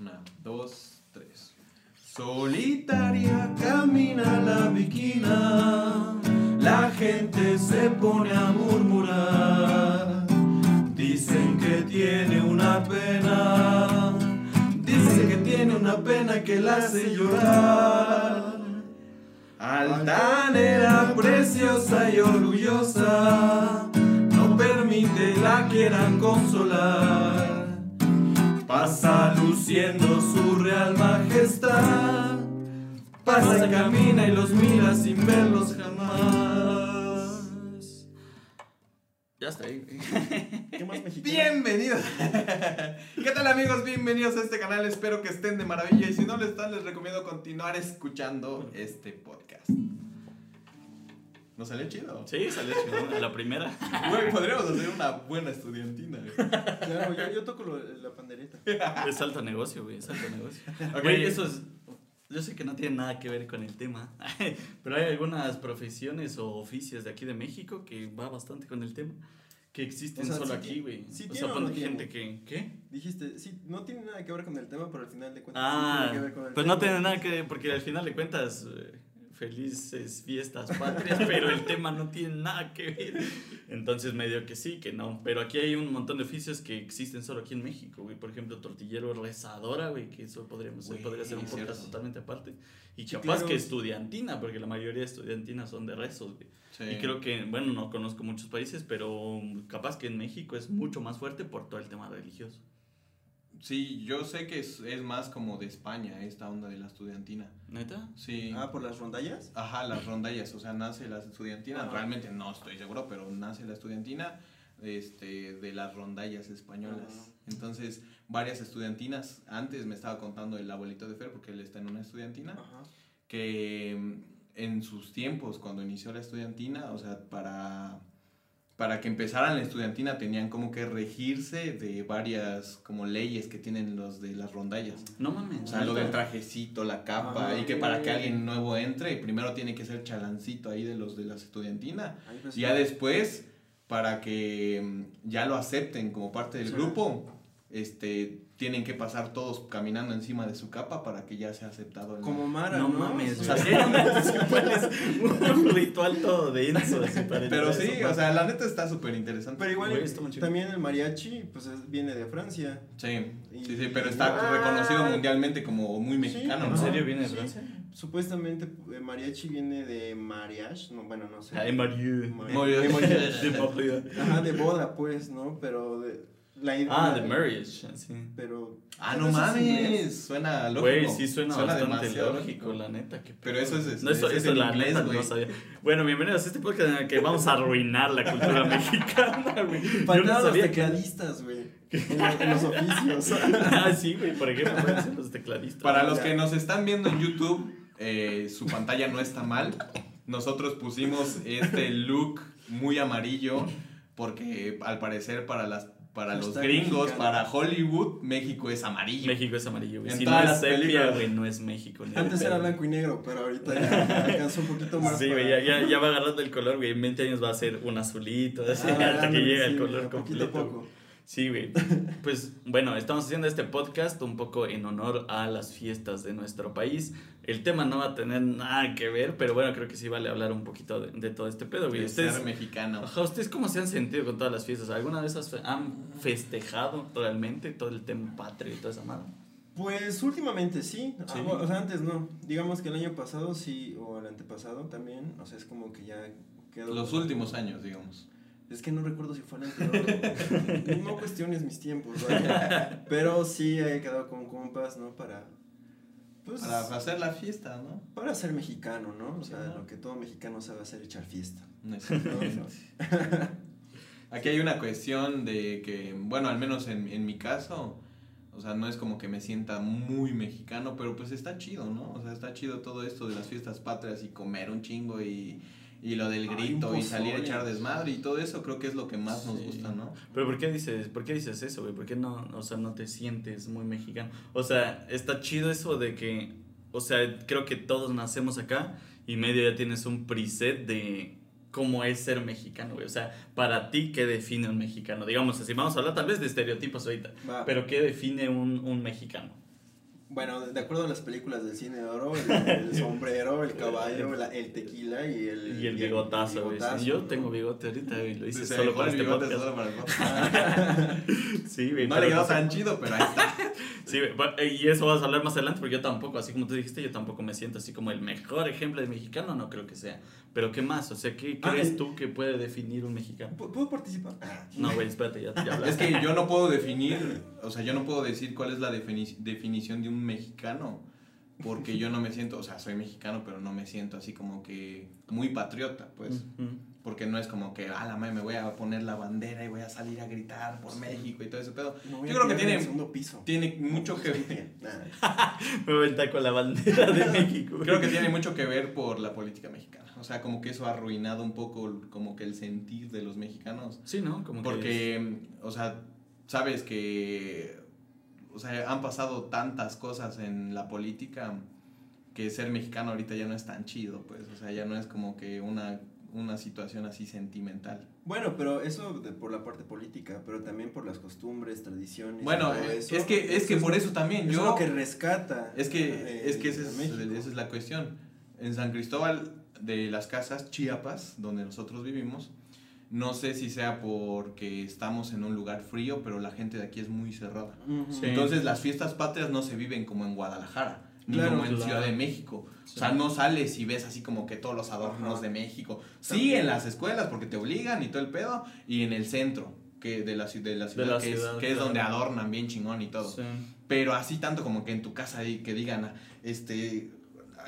Una, dos, tres. Solitaria camina la viquina, la gente se pone a murmurar. Dicen que tiene una pena, dicen que tiene una pena que la hace llorar. Altanera, preciosa y orgullosa, no permite la quieran consolar. Pasa luciendo su real majestad. Pasa y camina y los mira sin verlos jamás. Ya está ahí. ¿Qué más mexicano? Bienvenidos. ¿Qué tal amigos? Bienvenidos a este canal. Espero que estén de maravilla y si no lo están les recomiendo continuar escuchando este podcast. ¿Nos salió chido? Sí, salió chido. La primera. Güey, podríamos hacer una buena estudiantina. Claro, yo, yo toco lo- la pandereta. Es alto negocio, güey. Es alto negocio. Ok. Güey, eso es. Yo sé que no tiene nada que ver con el tema, pero hay algunas profesiones o oficios de aquí de México que va bastante con el tema, que existen O sea, solo sí aquí, güey. sí o tiene sea, o no gente que... ¿Qué? Dijiste, sí, no tiene nada que ver con el tema, pero al final de cuentas Ah, sí tiene que ver con el pues tema. no tiene nada que ver, porque al final de cuentas, eh, felices fiestas patrias, pero el tema no tiene nada que ver. Entonces medio que sí, que no. Pero aquí hay un montón de oficios que existen solo aquí en México, güey. Por ejemplo, tortillero rezadora, güey, que eso podríamos, Güey, podría ser un podcast cierto. totalmente aparte. Y Sí, capaz claro. que estudiantina, porque la mayoría de estudiantinas son de rezos, güey. Sí. Y creo que, bueno, no conozco muchos países, pero capaz que en México es mucho más fuerte por todo el tema religioso. Sí, yo sé que es, es más como de España esta onda de la estudiantina. ¿Neta? Sí. Ah, por las rondallas. Ajá, las rondallas, o sea, nace la estudiantina, Ajá. realmente no estoy seguro, pero nace la estudiantina este, de las rondallas españolas. Ajá. Entonces, varias estudiantinas, antes me estaba contando el abuelito de Fer, porque él está en una estudiantina, Ajá. que mm, en sus tiempos, cuando inició la estudiantina, o sea, para, para que empezaran la estudiantina tenían como que regirse de varias como leyes que tienen los de las rondallas. No mames. O sea, lo del trajecito, la capa, Ah, y que para que alguien nuevo entre, primero tiene que ser chalancito ahí de los de la estudiantina. Ahí pues, Y ya después, para que mm, ya lo acepten como parte del Sí. grupo, este, tienen que pasar todos caminando encima de su capa para que ya sea aceptado. en Como Mara, No ¿no? mames, o sea, sí, un ritual todo denso. así para Pero sí, eso, o sea, la neta está súper interesante. Pero igual, Güey, también el mariachi, pues es- viene de Francia. Sí, Y- sí, sí, pero está Ah. reconocido mundialmente como muy mexicano, ¿En ¿no? serio viene de Sí. Francia? Supuestamente eh, mariachi viene de mariage, no, bueno, no sé. Mario. de mariage. De Mario. Ajá, de boda, pues, ¿no? Pero de la idea. Ah, de marriage, sí. Pero. Ah, no es mames, suena lógico. Güey, sí suena, bastante lógico, la neta. qué Pero eso es- No, eso, es eso en la inglés, neta güey. no sabía. Bueno, bienvenidos a este podcast en el que vamos a arruinar la cultura mexicana, güey. No Faltaban los tecladistas, güey. En, los oficios. Ah, sí, güey, por ejemplo, pueden los tecladistas. Para los ya. que nos están viendo en YouTube, eh, su pantalla no está mal. Nosotros pusimos este look muy amarillo porque al parecer para las para los gringos, mexicano. para Hollywood, México es amarillo. México es amarillo, güey. En Si todas no es las sepia, películas. güey, no es México. ni Antes era blanco y negro, pero ahorita ya alcanzó un poquito más. Sí, güey, para- ya, ya, va agarrando el color, güey. En 20 años va a ser un azulito, así, Ah, hasta que llegue sí, el color poquito a completo. poco. Sí, güey. Pues bueno, estamos haciendo este podcast un poco en honor a las fiestas de nuestro país. El tema no va a tener nada que ver, pero bueno, creo que sí vale hablar un poquito de, de todo este pedo, güey. de Ustedes, ser mexicano. Ajá, ¿Ustedes cómo se han sentido con todas las fiestas? ¿Alguna vez has han festejado realmente todo el tema patrio y toda esa madre? Pues últimamente sí. Sí. Ah, o sea, antes no. Digamos que el año pasado sí, o el antepasado también. O sea, es como que ya quedó. Los últimos años, digamos. Es que no recuerdo si fue el anterior. no cuestiones mis tiempos, vaya. Pero sí he quedado con compas, ¿no? Para. Pues. Para hacer la fiesta, ¿no? Para ser mexicano, ¿no? O sea, lo que todo mexicano sabe hacer, echar fiesta. Aquí hay una cuestión de que, bueno, al menos en, en mi caso, o sea, no es como que me sienta muy mexicano, pero pues está chido, ¿no? O sea, está chido todo esto de las fiestas patrias y comer un chingo y, y lo del grito y salir a echar desmadre y todo eso creo que es lo que más nos gusta, ¿no? Pero ¿por qué dices, por qué dices eso, güey? ¿Por qué no, o sea, no te sientes muy mexicano? O sea, está chido eso de que, o sea, creo que todos nacemos acá y medio ya tienes un preset de cómo es ser mexicano, güey. O sea, para ti, ¿qué define un mexicano? Digamos así, vamos a hablar tal vez de estereotipos ahorita, Va. pero ¿qué define un, un mexicano? Bueno, de acuerdo a las películas del cine de oro, el, el sombrero, el caballo, la- el tequila y el... Y el bigotazo, güey. Yo ¿no? tengo bigote ahorita, güey. Lo hice Se solo dejó para este solo para el podcast. Sí, güey. No le quedó tan chido, pero ahí está. Sí, güey, y eso vas a hablar más adelante, porque yo tampoco, así como tú dijiste, yo tampoco me siento así como el mejor ejemplo de mexicano, no creo que sea. Pero ¿qué más? O sea, ¿qué Ah, crees tú que puede definir un mexicano? ¿Pu- ¿Puedo participar? Ah, No, güey, espérate, ya, ya Es que yo no puedo definir, o sea, yo no puedo decir cuál es la defini- definición de un mexicano, porque yo no me siento, o sea, soy mexicano, pero no me siento así como que muy patriota, pues, porque no es como que, a la madre, me voy a poner la bandera y voy a salir a gritar por México y todo ese pedo. voy Yo creo que tiene- piso. Tiene mucho que ver. Me voy a con la bandera de México. creo que tiene mucho que ver por la política mexicana, o sea, como que eso ha arruinado un poco como que el sentir de los mexicanos. Sí, ¿no? Como que Porque, o sea, sabes que, o sea, han pasado tantas cosas en la política que ser mexicano ahorita ya no es tan chido, pues, o sea, ya no es como que una, una situación así sentimental. Bueno, pero eso de- por la parte política, pero también por las costumbres, tradiciones. Bueno, eh, eso. es que, es que por eso también Eso yo... es lo que rescata. Es que, eh, es que a es, esa es la cuestión. En San Cristóbal de las Casas, Chiapas, donde nosotros vivimos, no sé si sea porque estamos en un lugar frío, pero la gente de aquí es muy cerrada. Sí. Entonces las fiestas patrias no se viven como en Guadalajara, ni Claro, como en claro. Ciudad de México. Sí. O sea, no sales y ves así como que todos los adornos Ajá. de México. Sí, También. en las escuelas porque te obligan y todo el pedo, y en el centro que de la, ci- de la ciudad, la que, ciudad, es, que es donde adornan bien chingón y todo. Sí. Pero así tanto como que en tu casa y que digan, este,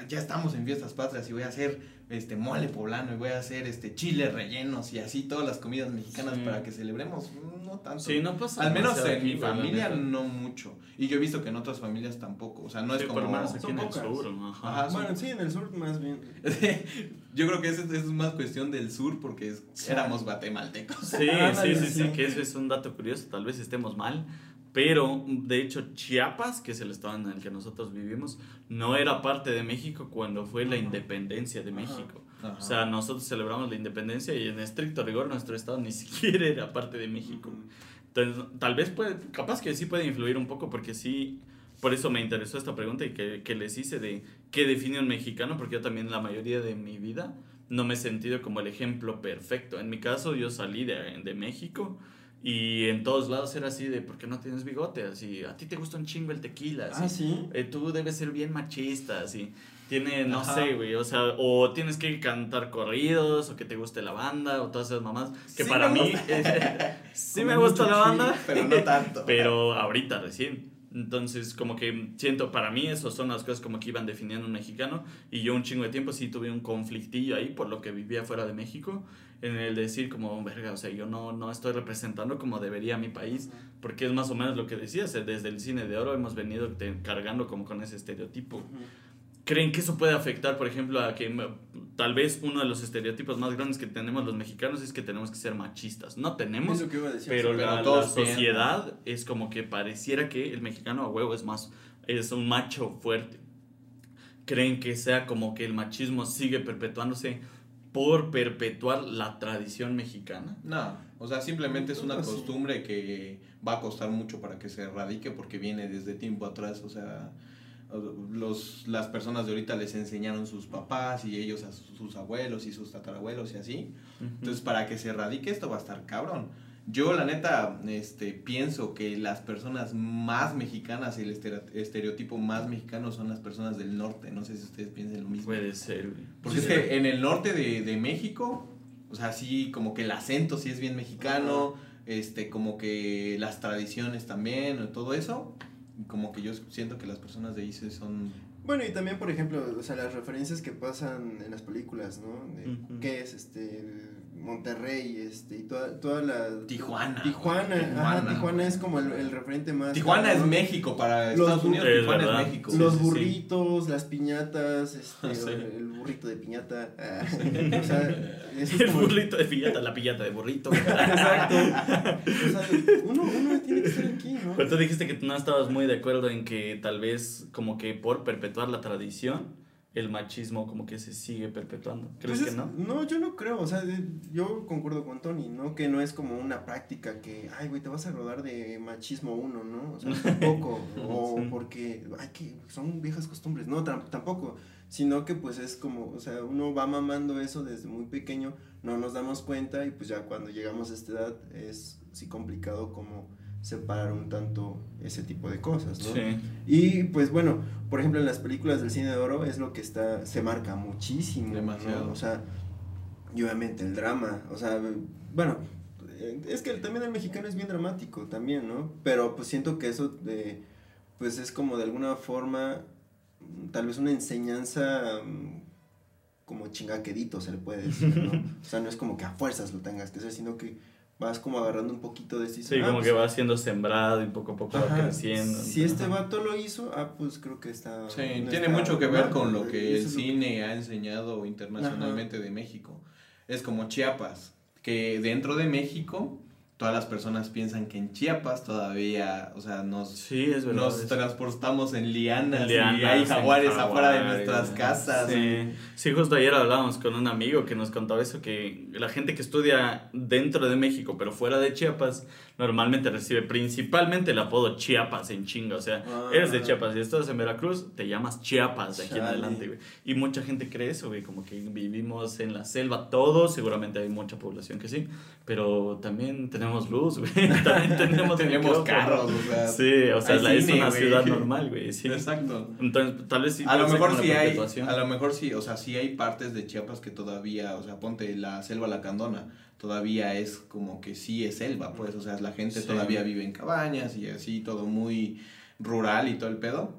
ya estamos en fiestas patrias y voy a hacer este mole poblano y voy a hacer este chiles rellenos y así todas las comidas mexicanas Sí. para que celebremos, no tanto. Sí, no pasa Al menos en mi familia no mucho. Y yo he visto que en otras familias tampoco. O sea, no es como. por lo menos aquí Son en el sur, ¿no? Ajá. Ajá. Bueno, sí, en el sur más bien. yo creo que eso es más cuestión del sur porque es- éramos guatemaltecos. Sí, sí, sí, sí. que eso es un dato curioso, tal vez estemos mal, pero de hecho Chiapas, que es el estado en el que nosotros vivimos, no era parte de México cuando fue la independencia de. México. Ajá. O sea, nosotros celebramos la independencia y en estricto rigor nuestro estado ni siquiera era parte de México. Entonces, tal vez puede, capaz que sí puede influir un poco porque sí, por eso me interesó esta pregunta y que, que les hice de qué define un mexicano, porque yo también la mayoría de mi vida no me he sentido como el ejemplo perfecto. En mi caso, yo salí de, de México y en todos lados era así de, ¿por qué no tienes bigote? Así, a ti te gusta un chingo el tequila. Ah, así, sí. eh, tú debes ser bien machista, así. Tiene, no Ajá. sé, güey, o sea, o tienes que cantar corridos, o que te guste la banda, o todas esas mamás, que Sí para mí, sí me gusta la banda, pero no tanto. pero ahorita recién. Entonces, como que siento, para mí, esas son las cosas como que iban definiendo un mexicano. Y yo un chingo de tiempo sí tuve un conflictillo ahí por lo que vivía fuera de México. En el decir como, verga, o sea, yo no, no estoy representando como debería mi país. Porque es más o menos lo que decías, eh, desde el cine de oro hemos venido te- cargando como con ese estereotipo. ¿Creen que eso puede afectar, por ejemplo, a que tal vez uno de los estereotipos más grandes que tenemos los mexicanos es que tenemos que ser machistas? No tenemos, Es lo que iba a decir. pero, sí, la, sociedad es como que pareciera que el mexicano a huevo es más, es un macho fuerte. ¿Creen que sea como que el machismo sigue perpetuándose por perpetuar la tradición mexicana? No, o sea, simplemente es una sí. costumbre que va a costar mucho para que se erradique porque viene desde tiempo atrás, o sea, los, las personas de ahorita les enseñaron sus papás y ellos a sus, sus abuelos y sus tatarabuelos y así. Entonces, para que se erradique esto va a estar cabrón. Yo, la neta, este, pienso que las personas más mexicanas y el estere- estereotipo más mexicano son las personas del norte. No sé si ustedes piensan lo mismo. Puede ser, güey. Porque es que en el norte de, de México, o sea, sí, como que el acento sí es bien mexicano, este, como que las tradiciones también, todo eso, como que yo siento que las personas de ahí sí son... Bueno, y también, por ejemplo, o sea, las referencias que pasan en las películas, ¿no? De. ¿Qué es este? Monterrey, este, y toda, toda la... Tijuana. Tijuana, ajá, Tijuana es como el, el referente más... Tijuana es. México para Los Estados Unidos, Es Tijuana verdad. es México. Los Sí, sí, sí. burritos, las piñatas, este, Sí. el burrito de piñata. ah, o sea, eso es El como- burrito de pillata, la pillata de burrito. Exacto. O sea, uno, uno tiene que estar aquí, ¿no? Pero tú dijiste que no estabas muy de acuerdo en que tal vez como que por perpetuar la tradición el machismo como que se sigue perpetuando. ¿Crees Pues que no? No, yo no creo, o sea, yo concuerdo con Tony, ¿no? Que no es como una práctica que, ay, güey, te vas a rodar de machismo uno, ¿no? O sea, tampoco, o Sí. porque, ay, que son viejas costumbres, no, tam- tampoco, sino que pues es como, o sea, uno va mamando eso desde muy pequeño, no nos damos cuenta y pues ya cuando llegamos a esta edad es sí complicado como separar un tanto ese tipo de cosas, ¿no? Sí. Y pues bueno, por ejemplo en las películas del cine de oro es lo que está, se marca muchísimo. ¿no? Demasiado. O sea, y obviamente el drama, o sea, bueno, eh, es que también el mexicano es bien dramático también, ¿no? Pero pues siento que eso de, pues es como de alguna forma, tal vez una enseñanza mm, como chingaquedito se le puede decir, ¿no? O sea, no es como que a fuerzas lo tengas que hacer, sino que vas como agarrando un poquito de este Sí, como que va siendo sembrado y poco a poco va creciendo. Si este vato lo hizo, ah, pues creo que está. Sí, no tiene está mucho que ver con lo ¿no? que el lo cine ha enseñado internacionalmente de México. Es como Chiapas, que dentro de México todas las personas piensan que en Chiapas todavía, o sea, nos, Sí, es verdad. nos eso. transportamos en lianas, y Lianas, hay en jaguares afuera de nuestras casas. Sí. sí, justo ayer hablábamos con un amigo que nos contaba eso, que la gente que estudia dentro de México, pero fuera de Chiapas, normalmente recibe principalmente el apodo Chiapas en chinga. O sea, Ah. eres de Chiapas y estás en Veracruz, te llamas Chiapas de aquí en adelante, güey. Y mucha gente cree eso, güey, como que vivimos en la selva todos, seguramente hay mucha población que sí, pero también tenemos luz, güey. También tenemos, Tenemos carros, o sea, Sí, o sea, la- es una güey. ciudad normal, güey. Sí. Exacto. Entonces, tal vez sí. a lo mejor sí la hay, a lo mejor sí, o sea, sí hay partes de Chiapas que todavía, o sea, ponte la selva lacandona, todavía es como que sí es selva, pues, o sea, la gente Sí. todavía vive en cabañas y así, todo muy rural y todo el pedo,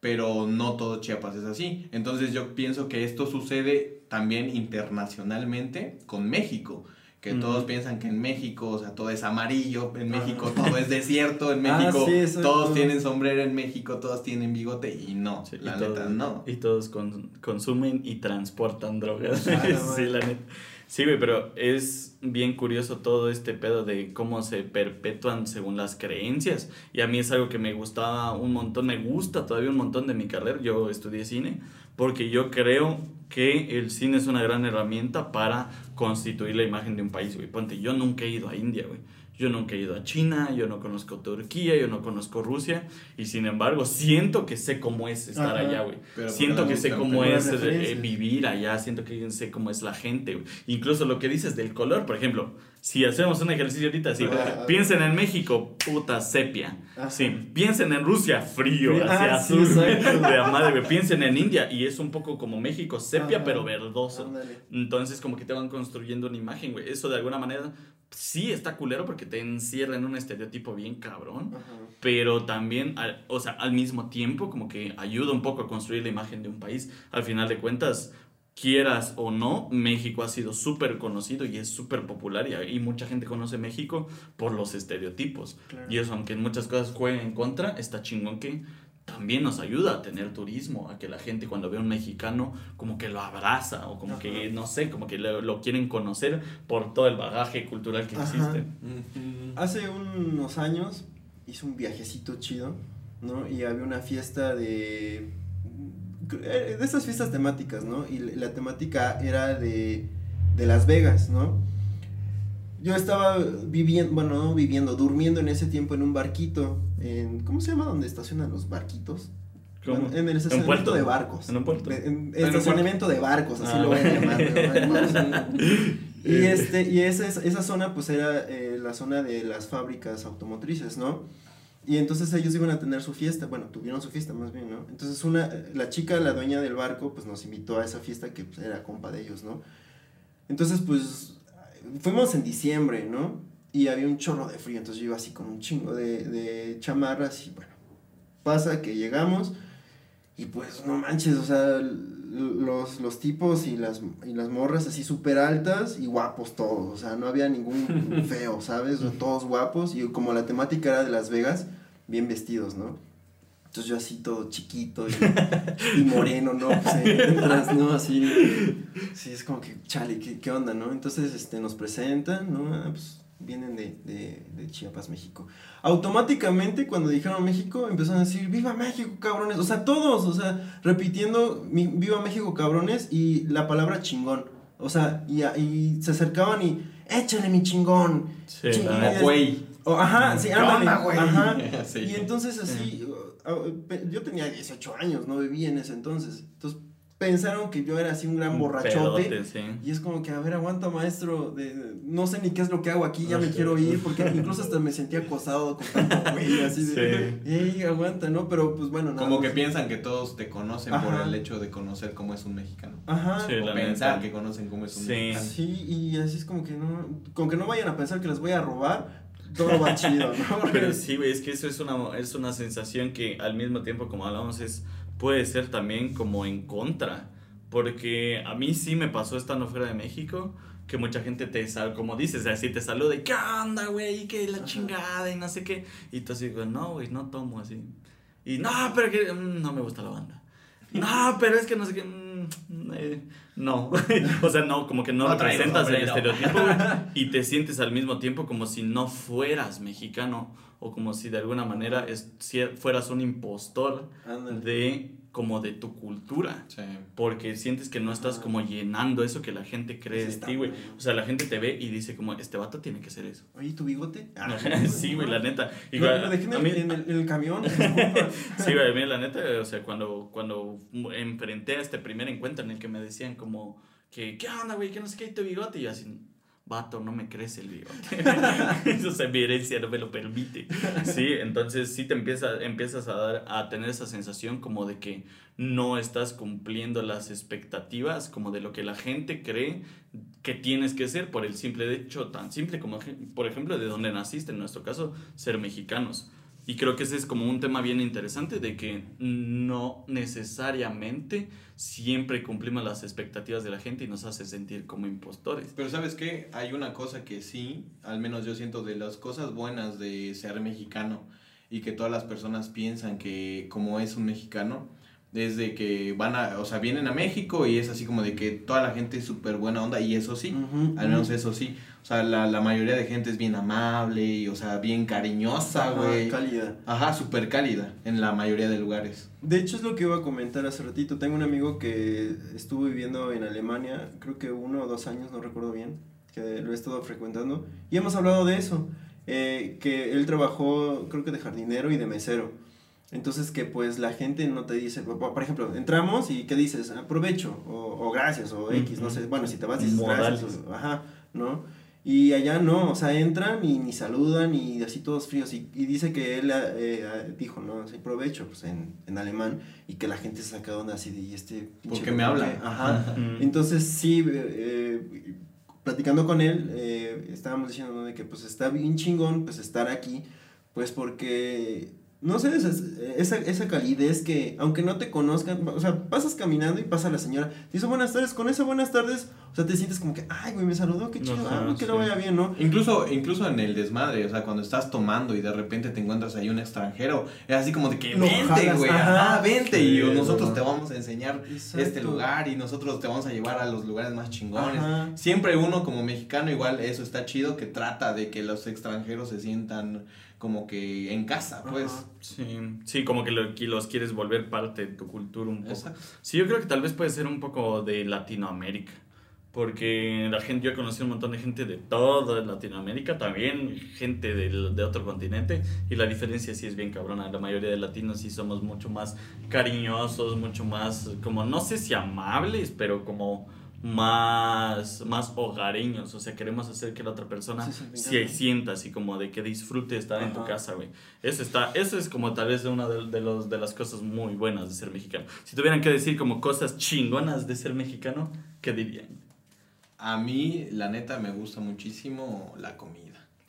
pero no todo Chiapas es así. Entonces yo pienso que esto sucede también internacionalmente con México. Que Mm. todos piensan que en México, o sea, todo es amarillo, en México todo es desierto, en Ah, México sí, exacto. todos tienen sombrero, en México todos tienen bigote y no, Sí, y la todos- neta no. Y todos con- consumen y transportan drogas. Ah, sí, la neta. Sí, güey, pero es bien curioso todo este pedo de cómo se perpetúan según las creencias. Y a mí es algo que me gustaba un montón, me gusta todavía un montón de mi carrera. Yo estudié cine porque yo creo que el cine es una gran herramienta para constituir la imagen de un país, güey. Ponte, yo nunca he ido a India, güey. Yo nunca he ido a China, yo no conozco Turquía, yo no conozco Rusia. Y sin embargo, siento que sé cómo es estar Ajá. allá, güey. Por Siento que sé cómo es eh, vivir allá, siento que sé cómo es la gente. güey. Incluso lo que dices del color, por ejemplo, si hacemos un ejercicio ahorita así, Ajá. piensen en México, puta sepia. Sí, piensen en Rusia, frío, Sí, hacia ah, sí, azul, exacto. de la madre, güey. Piensen en India y es un poco como México, sepia pero verdoso. Ándale. Entonces como que te van construyendo una imagen, güey. Eso de alguna manera sí está culero porque te encierra en un estereotipo bien cabrón Ajá. pero también, al- o sea, al mismo tiempo, como que ayuda un poco a construir la imagen de un país. Al final de cuentas, quieras o no, México ha sido súper conocido y es súper popular y, y mucha gente conoce México por los estereotipos. Claro. Y eso, aunque en muchas cosas juegue en contra, está chingón que también nos ayuda a tener turismo, a que la gente cuando ve a un mexicano como que lo abraza o como que, no sé, como que lo, lo quieren conocer por todo el bagaje cultural que Ajá. existe. Hace unos años hice un viajecito chido, ¿no? Y había una fiesta de. eh, de estas fiestas temáticas, ¿no? Y la temática era de, de Las Vegas, ¿no? Yo estaba viviendo, bueno, no viviendo, durmiendo en ese tiempo en un barquito, en, ¿cómo se llama donde estacionan los barquitos? ¿Cómo? Bueno, en el ¿En estacionamiento puerto? de barcos. ¿En un puerto? En- en En un estacionamiento de barcos, así Ah. lo voy a llamar. ¿no? y este, y esa, esa zona pues era eh, la zona de las fábricas automotrices, ¿no? Y entonces ellos iban a tener su fiesta, bueno, tuvieron su fiesta más bien, ¿no? Entonces una, la chica, la dueña del barco, pues nos invitó a esa fiesta que pues, era compa de ellos, ¿no? Entonces pues fuimos en diciembre, ¿no? Y había un chorro de frío, entonces yo iba así con un chingo de, de chamarras y bueno, pasa que llegamos y pues no manches, o sea, los, los tipos y las, y las morras así súper altas y guapos todos, o sea, no había ningún feo, ¿sabes? Todos guapos y como la temática era de Las Vegas, bien vestidos, ¿no? Entonces yo así todo chiquito y, y moreno, ¿no? Pues entras, ¿no? Así, sí, es como que, chale, ¿qué, qué onda, no? Entonces, este, nos presentan, ¿no? Ah, pues, vienen de, de, de Chiapas, México. Automáticamente cuando dijeron México empezaron a decir, viva México, cabrones. O sea, todos, o sea, repitiendo viva México, cabrones y la palabra chingón. O sea, y, y se acercaban y, échale mi chingón. Sí, güey. Ajá, sí, ¿Qué ándale, onda, güey? Ajá. Sí. Y entonces así, yo tenía 18 años, no vivía en ese entonces. Entonces pensaron que yo era así un gran Un borrachote. pedote, sí. Y es como que, a ver, aguanta maestro, de, de- no sé ni qué es lo que hago aquí, ya me Ajá. quiero ir, porque incluso hasta me sentía acosado con tanto güey, así de, ey, aguanta, ¿no? Pero pues bueno, nada Como que piensan que todos te conocen por Ajá. el hecho de conocer cómo es un mexicano. Ajá. Sí, o pensar que conocen cómo es un Sí. mexicano. Sí, y así es como que no, con que no vayan a pensar que les voy a robar, todo va chido, ¿no? Porque- Pero sí, güey, es que eso es una, es una sensación que al mismo tiempo, como hablamos, es, puede ser también como en contra. Porque a mí sí me pasó estando fuera de México, que mucha gente te sal, como dices, así te saluda y ¿qué onda, güey? ¿Qué la chingada? Y no sé qué. Y tú así, güey, no, güey, no tomo así. Y no, pero que mm, no me gusta la banda. No, pero es que no sé qué. mm, eh, no. o sea, no, como que no representas el estereotipo y te sientes al mismo tiempo como si no fueras mexicano o como si de alguna manera es- si fueras un impostor de como de tu cultura. Sí. Porque sientes que no estás como llenando eso que la gente cree de ti, güey. O sea, la gente te ve y dice como, este vato tiene que ser eso. Oye, ¿tu bigote? Ah, sí, güey, la neta. Lo, Igual, lo dejé en a el, mí- en el- en el camión. Sí, güey, a mí la neta, o sea, cuando, cuando enfrenté a este primer encuentro en el que me decían como que, ¿qué onda, güey? Que no sé qué, ¿y tu bigote? Y yo así, vato, no me crece el bigote. o sea, mi herencia no me lo permite. Sí, entonces sí te empieza, empiezas a, dar, a tener esa sensación como de que no estás cumpliendo las expectativas, como de lo que la gente cree que tienes que ser por el simple hecho, tan simple como, por ejemplo, de donde naciste, en nuestro caso, ser mexicanos. Y creo que ese es como un tema bien interesante de que no necesariamente siempre cumplimos las expectativas de la gente y nos hace sentir como impostores. Pero sabes qué, hay una cosa que sí, al menos yo siento de las cosas buenas de ser mexicano y que todas las personas piensan que como es un mexicano, es de que van a, o sea, vienen a México y es así como de que toda la gente es súper buena onda y eso sí, al menos eso sí, o sea, la, la mayoría de gente es bien amable y, o sea, bien cariñosa, güey. Cálida. Ajá, súper cálida en la mayoría de lugares. De hecho es lo que iba a comentar hace ratito. Tengo un amigo que estuvo viviendo en Alemania, creo que uno o dos años, no recuerdo bien, que lo he estado frecuentando. Y hemos hablado de eso, eh, que él trabajó creo que de jardinero y de mesero. Entonces que pues la gente no te dice, por ejemplo, entramos y ¿qué dices? Aprovecho o, o gracias o X, no sé. Bueno, si te vas dices gracias. Modales. o- ajá, ¿no? Y allá no, o sea, entran y ni saludan y así todos fríos. Y, y dice que él eh, eh, dijo, ¿no? Sí, provecho, pues en, en alemán. Y que la gente se saca onda así de, ¿y este ¿Por pinche qué me habla? qué?". Ajá. Mm. Entonces sí, eh, eh, platicando con él, eh, estábamos diciendo de que pues está bien chingón pues estar aquí, pues porque, no sé, esa, esa, esa calidez que aunque no te conozcan, o sea, pasas caminando y pasa la señora, te dice buenas tardes, con esa buenas tardes, o sea, te sientes como que, ay, güey, me saludó, qué chido, Ajá, ah, que le sí. vaya bien, ¿no? Incluso, incluso en el desmadre, o sea, cuando estás tomando y de repente te encuentras ahí un extranjero, es así como de que Lo vente, jalas, güey, ajá. ajá, vente, Sí, y nosotros te vamos a enseñar este lugar y nosotros te vamos a llevar a los lugares más chingones. Ajá. Siempre uno como mexicano, igual eso está chido, que trata de que los extranjeros se sientan como que en casa, pues. Ajá. Sí, sí, como que, lo- que los quieres volver parte de tu cultura un poco. Exacto. Sí, yo creo que tal vez puede ser un poco de Latinoamérica. Porque la gente, yo he conocido un montón de gente de toda Latinoamérica, también gente del- de otro continente, y la diferencia sí es bien cabrona. La mayoría de latinos sí somos mucho más cariñosos, mucho más, como no sé si amables, pero como más, más hogareños. O sea, queremos hacer que la otra persona Sí, se sienta así como de que disfrute estar en tu Ajá. casa, güey. Eso está, eso es como tal vez una de, de los, de las cosas muy buenas de ser mexicano. Si tuvieran que decir como cosas chingonas de ser mexicano, ¿qué dirían? A mí, la neta, me gusta muchísimo la comida.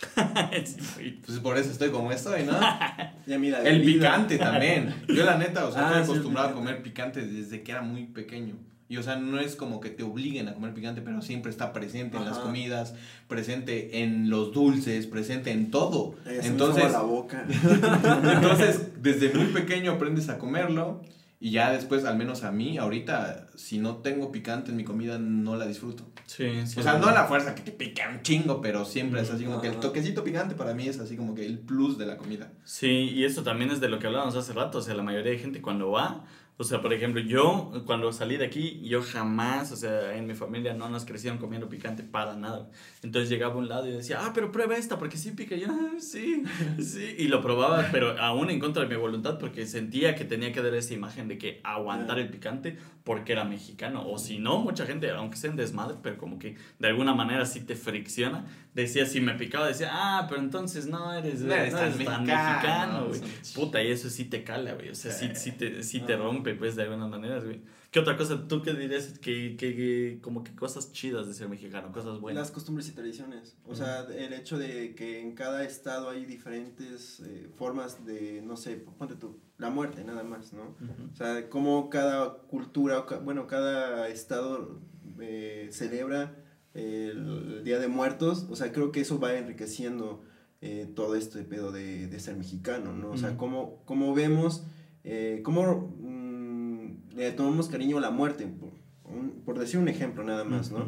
Sí. Pues por eso estoy como estoy, ¿no? Y a mí la El picante también. Yo la neta, o sea, Ah, estoy acostumbrado a picante. comer picante desde que era muy pequeño. Y o sea, no es como que te obliguen a comer picante, pero siempre está presente en las Ajá. comidas, presente en los dulces, presente en todo. Hizo Entonces, la boca. entonces, desde muy pequeño aprendes a comerlo Y ya después, al menos a mí, ahorita, si no tengo picante en mi comida, no la disfruto. Sí, sí. O sea, no a la fuerza que te pica un chingo, pero siempre es así como que el Ajá. toquecito picante para mí es así como que el plus de la comida. Sí, y eso también es de lo que hablábamos hace rato. O sea, la mayoría de gente cuando va, o sea, por ejemplo, yo cuando salí de aquí, yo jamás, o sea, en mi familia no nos crecieron comiendo picante para nada. Entonces llegaba a un lado y decía, ah, pero prueba esta porque sí pica. Y yo, ah, sí, sí. Y lo probaba, pero aún en contra de mi voluntad porque sentía que tenía que dar esa imagen de que aguantar el picante porque era mexicano. O si no, mucha gente, aunque sea en desmadre, pero como que de alguna manera sí te fricciona. Decía, si me picaba, decía, ah, pero entonces no eres, No eres tan tan mexicano, mexicano, güey. Puta, y eso sí te cala, güey. O sea, sí, sí te, sí te rompe, pues, de algunas maneras, güey. ¿Qué otra cosa? ¿Tú qué dirías? Que, que, que como que cosas chidas de ser mexicano, cosas buenas. Las costumbres y tradiciones. O sea, el hecho de que en cada estado hay diferentes eh, formas de, no sé, ponte tú, la muerte nada más, ¿no? Ujú. O sea, cómo cada cultura, bueno, cada estado eh, celebra el, Día de Muertos. O sea, creo que eso va enriqueciendo eh, todo este pedo de, de ser mexicano, ¿no? O sea, Ujú. cómo, cómo vemos, eh, cómo mm, le tomamos cariño a la muerte, por, un- por decir un ejemplo nada más, ¿no? Ujú.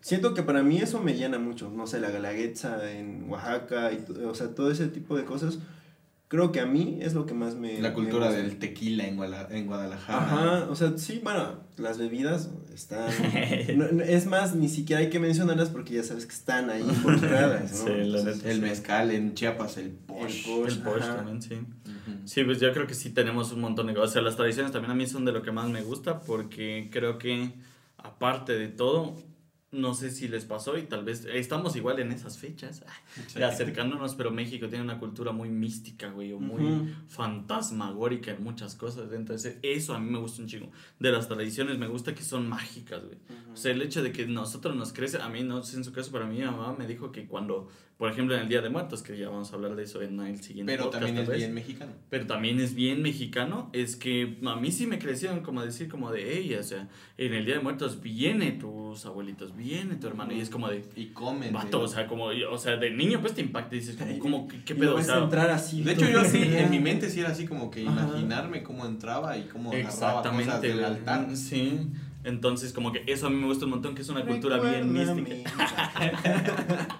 Siento que para mí eso me llena mucho, no sé, la galaguetza en Oaxaca, y, o sea, todo ese tipo de cosas. Creo que a mí es lo que más me... La cultura del tequila en, Guala- en Guadalajara. Ajá, o sea, sí, bueno, las bebidas están... no- no, es más, ni siquiera hay que mencionarlas porque ya sabes que están ahí involucradas, ¿no? Sí, la Entonces, neta. El mezcal en Chiapas, el posh. El El Porsche Ajá. también, sí. Sí, pues yo creo que sí tenemos un montón de cosas. O sea, las tradiciones también a mí son de lo que más me gusta porque creo que, aparte de todo, no sé si les pasó y tal vez estamos igual en esas fechas, Sí. acercándonos, pero México tiene una cultura muy mística, güey, o muy fantasmagórica en muchas cosas. Entonces, eso a mí me gusta un chingo. De las tradiciones me gusta que son mágicas, güey. O sea, el hecho de que nosotros nos crece, a mí no sé en su caso, para mí mi mamá me dijo que cuando, por ejemplo, en el Día de Muertos, que ya vamos a hablar de eso en el siguiente Pero podcast, también es bien mexicano. pero también es bien mexicano, es que a mí sí me crecieron como decir como de ella, o sea, en el Día de Muertos viene tus abuelitos, viene tu hermano, y es como de, Y comen. vato, o sea, como, o sea, de niño pues te impacta y dices, como, como, ¿qué, qué pedo? O sea, entrar así. De hecho, yo todo sí, en mi mente sí era así como que Ajá. imaginarme cómo entraba y cómo agarraba cosas Exactamente, del altar. Sí, entonces como que eso a mí me gusta un montón, que es una cultura bien mística.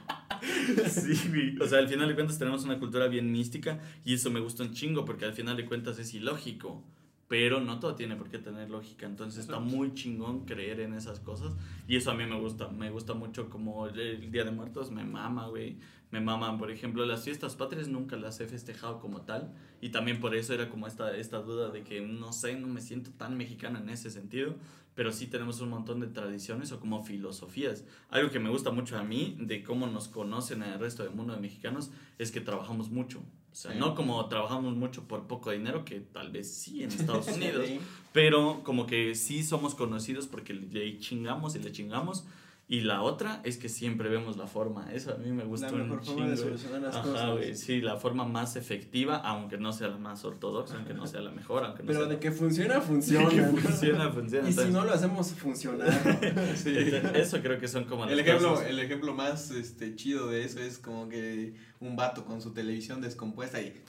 Sí. O sea, al final de cuentas tenemos una cultura bien mística y eso me gusta un chingo porque al final de cuentas es ilógico. Pero no todo tiene por qué tener lógica. Entonces está muy chingón creer en esas cosas. Y eso a mí me gusta. Me gusta mucho como el Día de Muertos. Me mama, güey. Me maman, por ejemplo, las fiestas patrias nunca las he festejado como tal. Y también por eso era como esta, esta duda de que no sé, no me siento tan mexicano en ese sentido. Pero sí tenemos un montón de tradiciones o como filosofías. Algo que me gusta mucho a mí de cómo nos conocen en el resto del mundo de mexicanos es que trabajamos mucho. O sea, Sí. no como trabajamos mucho por poco dinero, que tal vez sí en Estados Unidos, Sí. pero como que sí somos conocidos porque le chingamos y le chingamos. Y la otra es que siempre vemos la forma. Eso a mí me gusta La un mejor chingo. forma de solucionar las Ajá, cosas. sí, la forma más efectiva, aunque no sea la más ortodoxa, aunque no sea la mejor, aunque no Pero sea de la- que funciona, funciona. que ¿no? funciona, funciona. Y si no lo hacemos funcionar. Sí. Eso creo que son como El las ejemplo, cosas. el ejemplo más este, chido de eso es como que un vato con su televisión descompuesta y,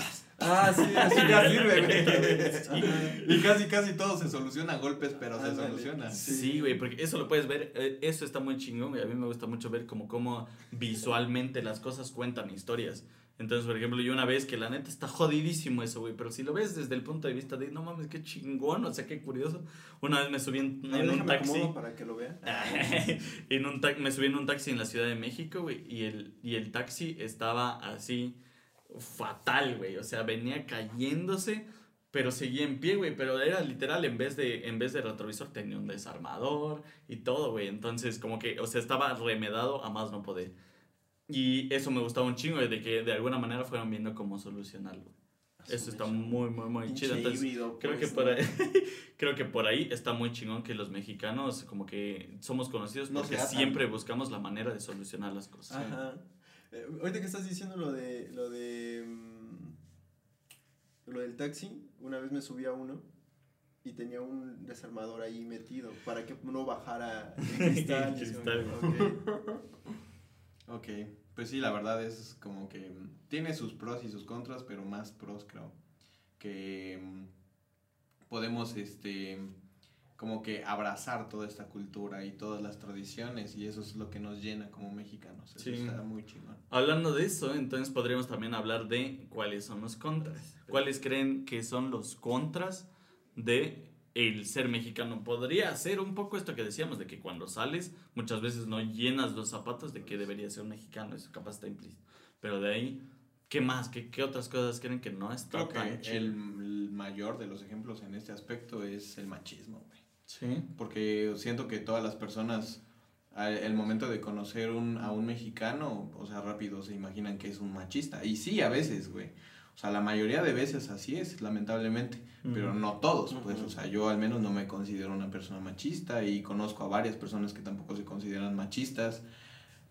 Ah, sí, así ya sirve, Sí. güey. Y casi, casi todo se soluciona a golpes, pero se Ándale. soluciona. Sí, güey, porque eso lo puedes ver, eh, eso está muy chingón, güey. A mí me gusta mucho ver como cómo visualmente las cosas cuentan historias. Entonces, por ejemplo, yo una vez que la neta está jodidísimo eso, güey, pero si lo ves desde el punto de vista de, no mames, qué chingón, o sea, qué curioso. Una vez me subí en, A ver, en un taxi. para que lo vea. en un ta- me subí en un taxi en la Ciudad de México, güey, y el, y el taxi estaba así fatal, güey. O sea, venía cayéndose, pero seguía en pie, güey. Pero era literal, en vez de, en vez de retrovisor tenía un desarmador y todo, güey. Entonces, como que, o sea, estaba remedado a más no poder. Y eso me gustaba un chingo, de que de alguna manera fueron viendo cómo solucionarlo. Eso está muy, muy, muy chido. Entonces, híbrido, Creo que, pues, por ¿no? ahí, creo que por ahí está muy chingón que los mexicanos como que somos conocidos No porque siempre buscamos la manera de solucionar las cosas. Ajá. Eh, ahorita que estás diciendo lo de lo de mm, lo del taxi, una vez me subí a uno y tenía un desarmador ahí metido para que no bajara el cristal. El. Ok, pues sí, la verdad es como que mm, tiene sus pros y sus contras, pero más pros creo. Que, mm, podemos, este, como que abrazar toda esta cultura y todas las tradiciones y eso es lo que nos llena como mexicanos. Eso Sí. está muy chingón. Hablando de eso, entonces podríamos también hablar de cuáles son los contras. ¿Cuáles creen que son los contras de el ser mexicano? Podría ser un poco esto que decíamos, de que cuando sales muchas veces no llenas los zapatos de que debería ser un mexicano, eso capaz está implícito. Pero de ahí, ¿qué más? ¿Qué, qué otras cosas creen que no está Creo tan que el, el mayor de los ejemplos en este aspecto es el machismo, güey. Sí. Porque siento que todas las personas, al el momento de conocer un, a un mexicano, o sea, rápido se imaginan que es un machista. Y sí, a veces, güey. O sea, la mayoría de veces así es, lamentablemente. Pero Ujú. no todos, pues. Ujú. O sea, yo al menos no me considero una persona machista y conozco a varias personas que tampoco se consideran machistas.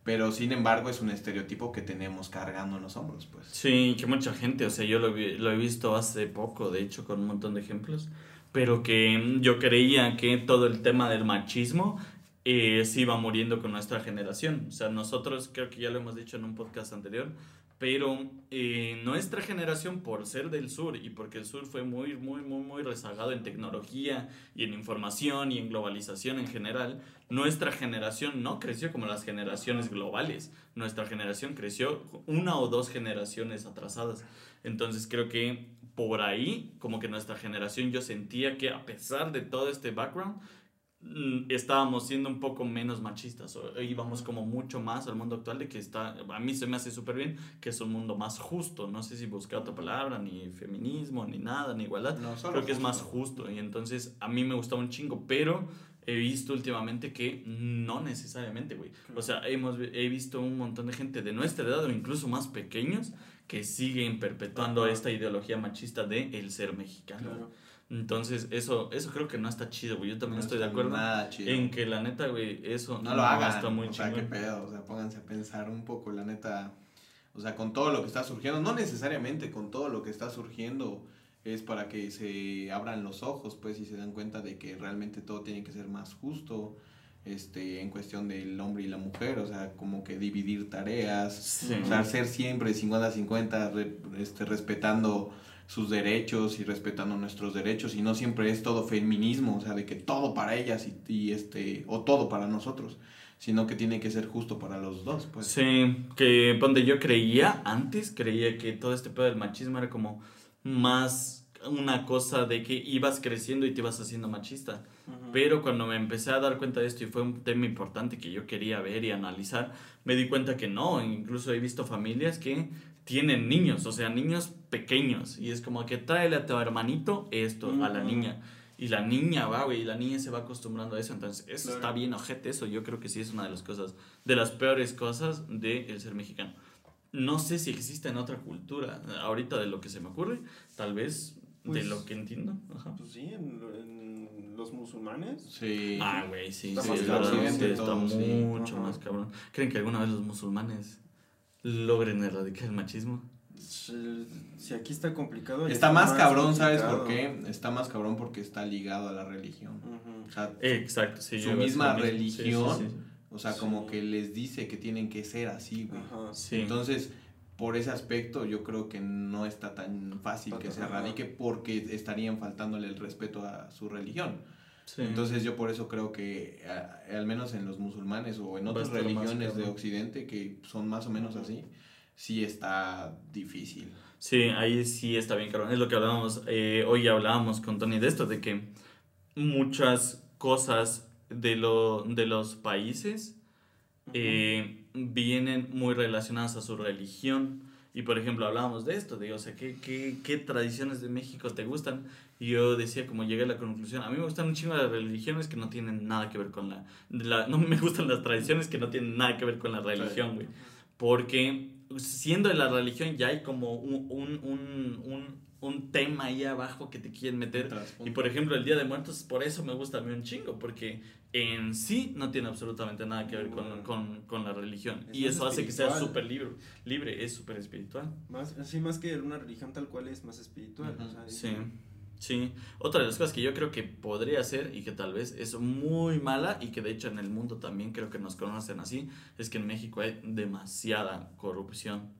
Pero sin embargo es un estereotipo que tenemos cargando en los hombros, pues. Sí, que mucha gente, o sea, yo lo, vi- lo he visto hace poco, de hecho, con un montón de ejemplos, pero que mm, yo creía que todo el tema del machismo eh, se iba muriendo con nuestra generación. O sea, nosotros, creo que ya lo hemos dicho en un podcast anterior, pero eh, nuestra generación, por ser del sur y porque el sur fue muy, muy, muy, muy rezagado en tecnología y en información y en globalización en general, nuestra generación no creció como las generaciones globales. Nuestra generación creció una o dos generaciones atrasadas. Entonces creo que por ahí, como que nuestra generación, yo sentía que a pesar de todo este background, estábamos siendo un poco menos machistas o íbamos como mucho más al mundo actual de que está a mí se me hace súper bien que es un mundo más justo no sé si buscar otra palabra ni feminismo ni nada ni igualdad No, creo que es más justo y entonces a mí me gusta un chingo pero he visto últimamente que no necesariamente güey. O sea hemos he visto un montón de gente de nuestra edad o incluso más pequeños que siguen perpetuando Ajá. esta ideología machista de el ser mexicano. Claro. Entonces eso eso creo que no está chido güey yo también No estoy de acuerdo Nada chido. en que la neta, güey, eso no lo hagan. está muy o sea, qué pedo. O sea, pónganse a pensar un poco, la neta. O sea, con todo lo que está surgiendo, no necesariamente con todo lo que está surgiendo es para que se abran los ojos, pues, y se dan cuenta de que realmente todo tiene que ser más justo. Este, en cuestión del hombre y la mujer, o sea, como que dividir tareas, Sí. o sea, ser siempre 50-50, re- este, respetando sus derechos y respetando nuestros derechos y no siempre es todo feminismo, o sea, de que todo para ellas y, y, este o todo para nosotros, sino que tiene que ser justo para los dos, pues. Sí, que donde yo creía antes, creía que todo este pedo del machismo era como más una cosa de que ibas creciendo y te ibas haciendo machista. Pero cuando me empecé a dar cuenta de esto y fue un tema importante que yo quería ver y analizar, me di cuenta que no, incluso he visto familias que tienen niños, o sea, niños pequeños, y es como que tráele a tu hermanito esto, a la niña. Y la niña va, güey, y la niña se va acostumbrando a eso, entonces eso Claro. está bien, ojete, eso yo creo que sí es una de las cosas, de las peores cosas de el ser mexicano. No sé si existe en otra cultura, ahorita de lo que se me ocurre, tal vez de Pues- lo que entiendo. Ajá. Pues sí, en, en los musulmanes. Sí. Ah, güey, sí, Está sí, más cabrón, sí, sí, está todo, sí. mucho Ajá. más cabrón. ¿Creen que alguna vez los musulmanes logren erradicar el machismo? Si aquí está complicado. Está más cabrón, ¿sabes por qué? Está más cabrón porque está ligado a la religión. Ujú. O sea, Exacto, sí. Su misma religión. sí, sí. o sea, Sí. como que les dice que tienen que ser así, güey. Ajá. Sí. Entonces, por ese aspecto, yo creo que no está tan fácil que se Ajá. erradique porque estarían faltándole el respeto a su religión. Sí. Entonces, yo por eso creo que, a- al menos en los musulmanes o en otras religiones de. Occidente que son más o menos así, sí está difícil. Sí, ahí sí está bien, cabrón. Es lo que hablábamos, eh, hoy hablábamos con Tony de esto, de que muchas cosas de, lo, de los países eh, vienen muy relacionadas a su religión. Y por ejemplo, hablábamos de esto, de, o sea, ¿qué, qué, qué tradiciones de México te gustan? Y yo decía, como llegué a la conclusión, a mí me gustan un chingo las religiones que no tienen nada que ver con la, la- No me gustan las tradiciones que no tienen nada que ver con la religión, güey. Porque siendo de la religión ya hay como un, un, un, un, tema ahí abajo que te quieren meter. Y por ejemplo, el Día de Muertos, por eso me gusta a mí un chingo, porque en sí no tiene absolutamente nada que ver con, con, con la religión. Es y eso hace que sea súper libre, libre, es súper espiritual. Más, sí, más que una religión tal cual es más espiritual. Ujú. o sea, Sí, sí. Otra de las cosas que yo creo que podría ser y que tal vez es muy mala y que de hecho en el mundo también creo que nos conocen así, es que en México hay demasiada corrupción.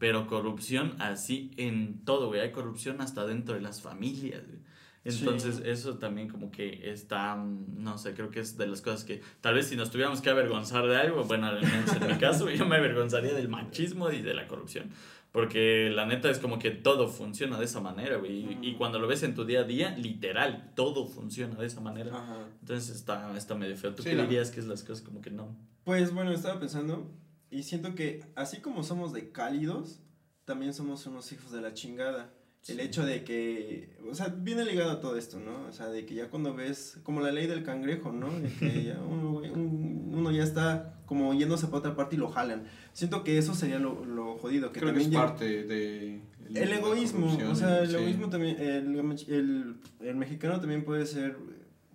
Pero corrupción así en todo, güey. Hay corrupción hasta dentro de las familias, güey. Entonces, Sí. eso también como que está, no sé, creo que es de las cosas que tal vez si nos tuviéramos que avergonzar de algo, bueno, al menos en mi caso, yo me avergonzaría del machismo y de la corrupción. Porque la neta es como que todo funciona de esa manera, güey. Y, y cuando lo ves en tu día a día, literal, todo funciona de esa manera. Entonces está, está medio feo. ¿Tú Sí, qué la- dirías que es las cosas como que no? Pues bueno, estaba pensando y siento que así como somos de cálidos, también somos unos hijos de la chingada. El hecho de que, o sea, viene ligado a todo esto, ¿no? O sea, de que ya cuando ves, como la ley del cangrejo, ¿no? De que ya uno, un- uno ya está como yéndose para otra parte y lo jalan. Siento que eso sería lo, lo jodido, que Creo que es también ya- parte de... el egoísmo, o sea, el sí. egoísmo también, el, el, el mexicano también puede ser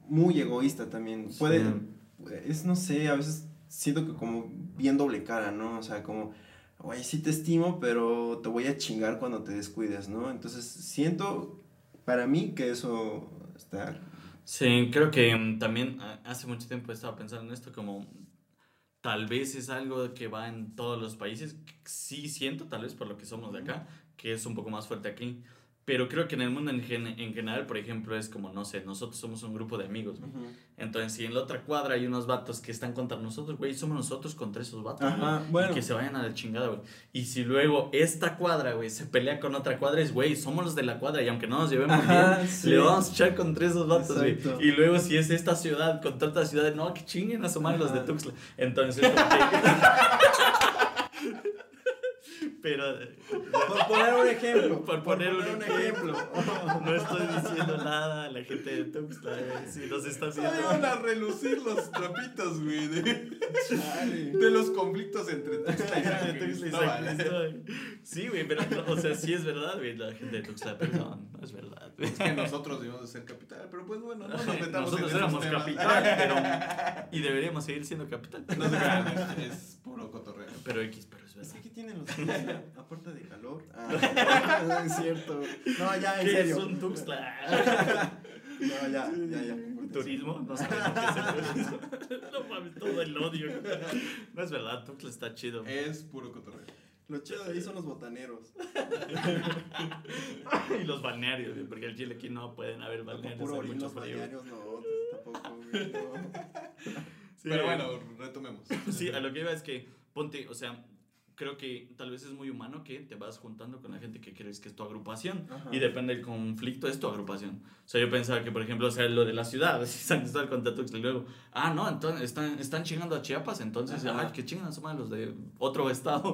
muy egoísta también. Puede, es, no sé, a veces siento que como bien doble cara, ¿no? O sea, como, güey, sí te estimo, pero te voy a chingar cuando te descuides, ¿no? Entonces siento, para mí, que eso está... Sí, creo que mm, también hace mucho tiempo estaba pensando en esto como tal vez es algo que va en todos los países. Sí siento, tal vez por lo que somos de acá, que es un poco más fuerte aquí. Pero creo que en el mundo en, gen- en general, por ejemplo, es como, no sé, nosotros somos un grupo de amigos. güey. Entonces, si en la otra cuadra hay unos vatos que están contra nosotros, güey, somos nosotros contra esos vatos. Ajá, güey. bueno. Y que se vayan a la chingada, güey. Y si luego esta cuadra, güey, se pelea con otra cuadra, es, güey, somos los de la cuadra y aunque no nos llevemos Ajá, bien, sí. le vamos a echar contra esos vatos, güey. Y luego si es esta ciudad contra otra ciudad, no, que chinguen a su madre los de. Tuxtla. Entonces, como que- Pero, Por poner un ejemplo. Por poner un ejemplo. no estoy diciendo nada a la gente de Tuxtla, güey. Si nos está viendo. Salieron a relucir los trapitos, güey, de, los conflictos entre Tuxtla y San Tuxtla. Sí, güey, pero, o sea, sí es verdad, güey, la gente de Tuxtla, perdón, no es verdad. Es que nosotros debimos de ser capital, pero pues bueno, no nos metamos Nosotros en éramos temas. capital, pero, y deberíamos seguir siendo capital. No crean, es, es puro cotorreo. Pero X, Es verdad. que, ¿qué tienen los Tuxtla? Aparte de calor. Ah, es cierto. No, ya, en ¿Qué serio. es un Tuxtla? No, ya, ya, ya. ¿Turismo? No sabemos qué es el turismo. No mames, todo el odio. No es verdad, Tuxtla está chido. Es puro cotorreo. Lo chido de ahí son los botaneros. Y los balnearios, porque al Chile aquí no pueden haber balnearios, Puro orín, los frío. balnearios, no, tampoco, no. Sí. Pero bueno, retomemos. Sí, a lo que iba es que, ponte, o sea, creo que tal vez es muy humano que te vas juntando con la gente que crees que es tu agrupación Ajá. y depende del conflicto es tu agrupación. O sea, yo pensaba que, por ejemplo, o sea, lo de la ciudad, San Cristóbal Tuxtla y luego, ah, no, entonces están, están chingando a Chiapas, entonces, Ajá. ay, que chingan a los de otro estado.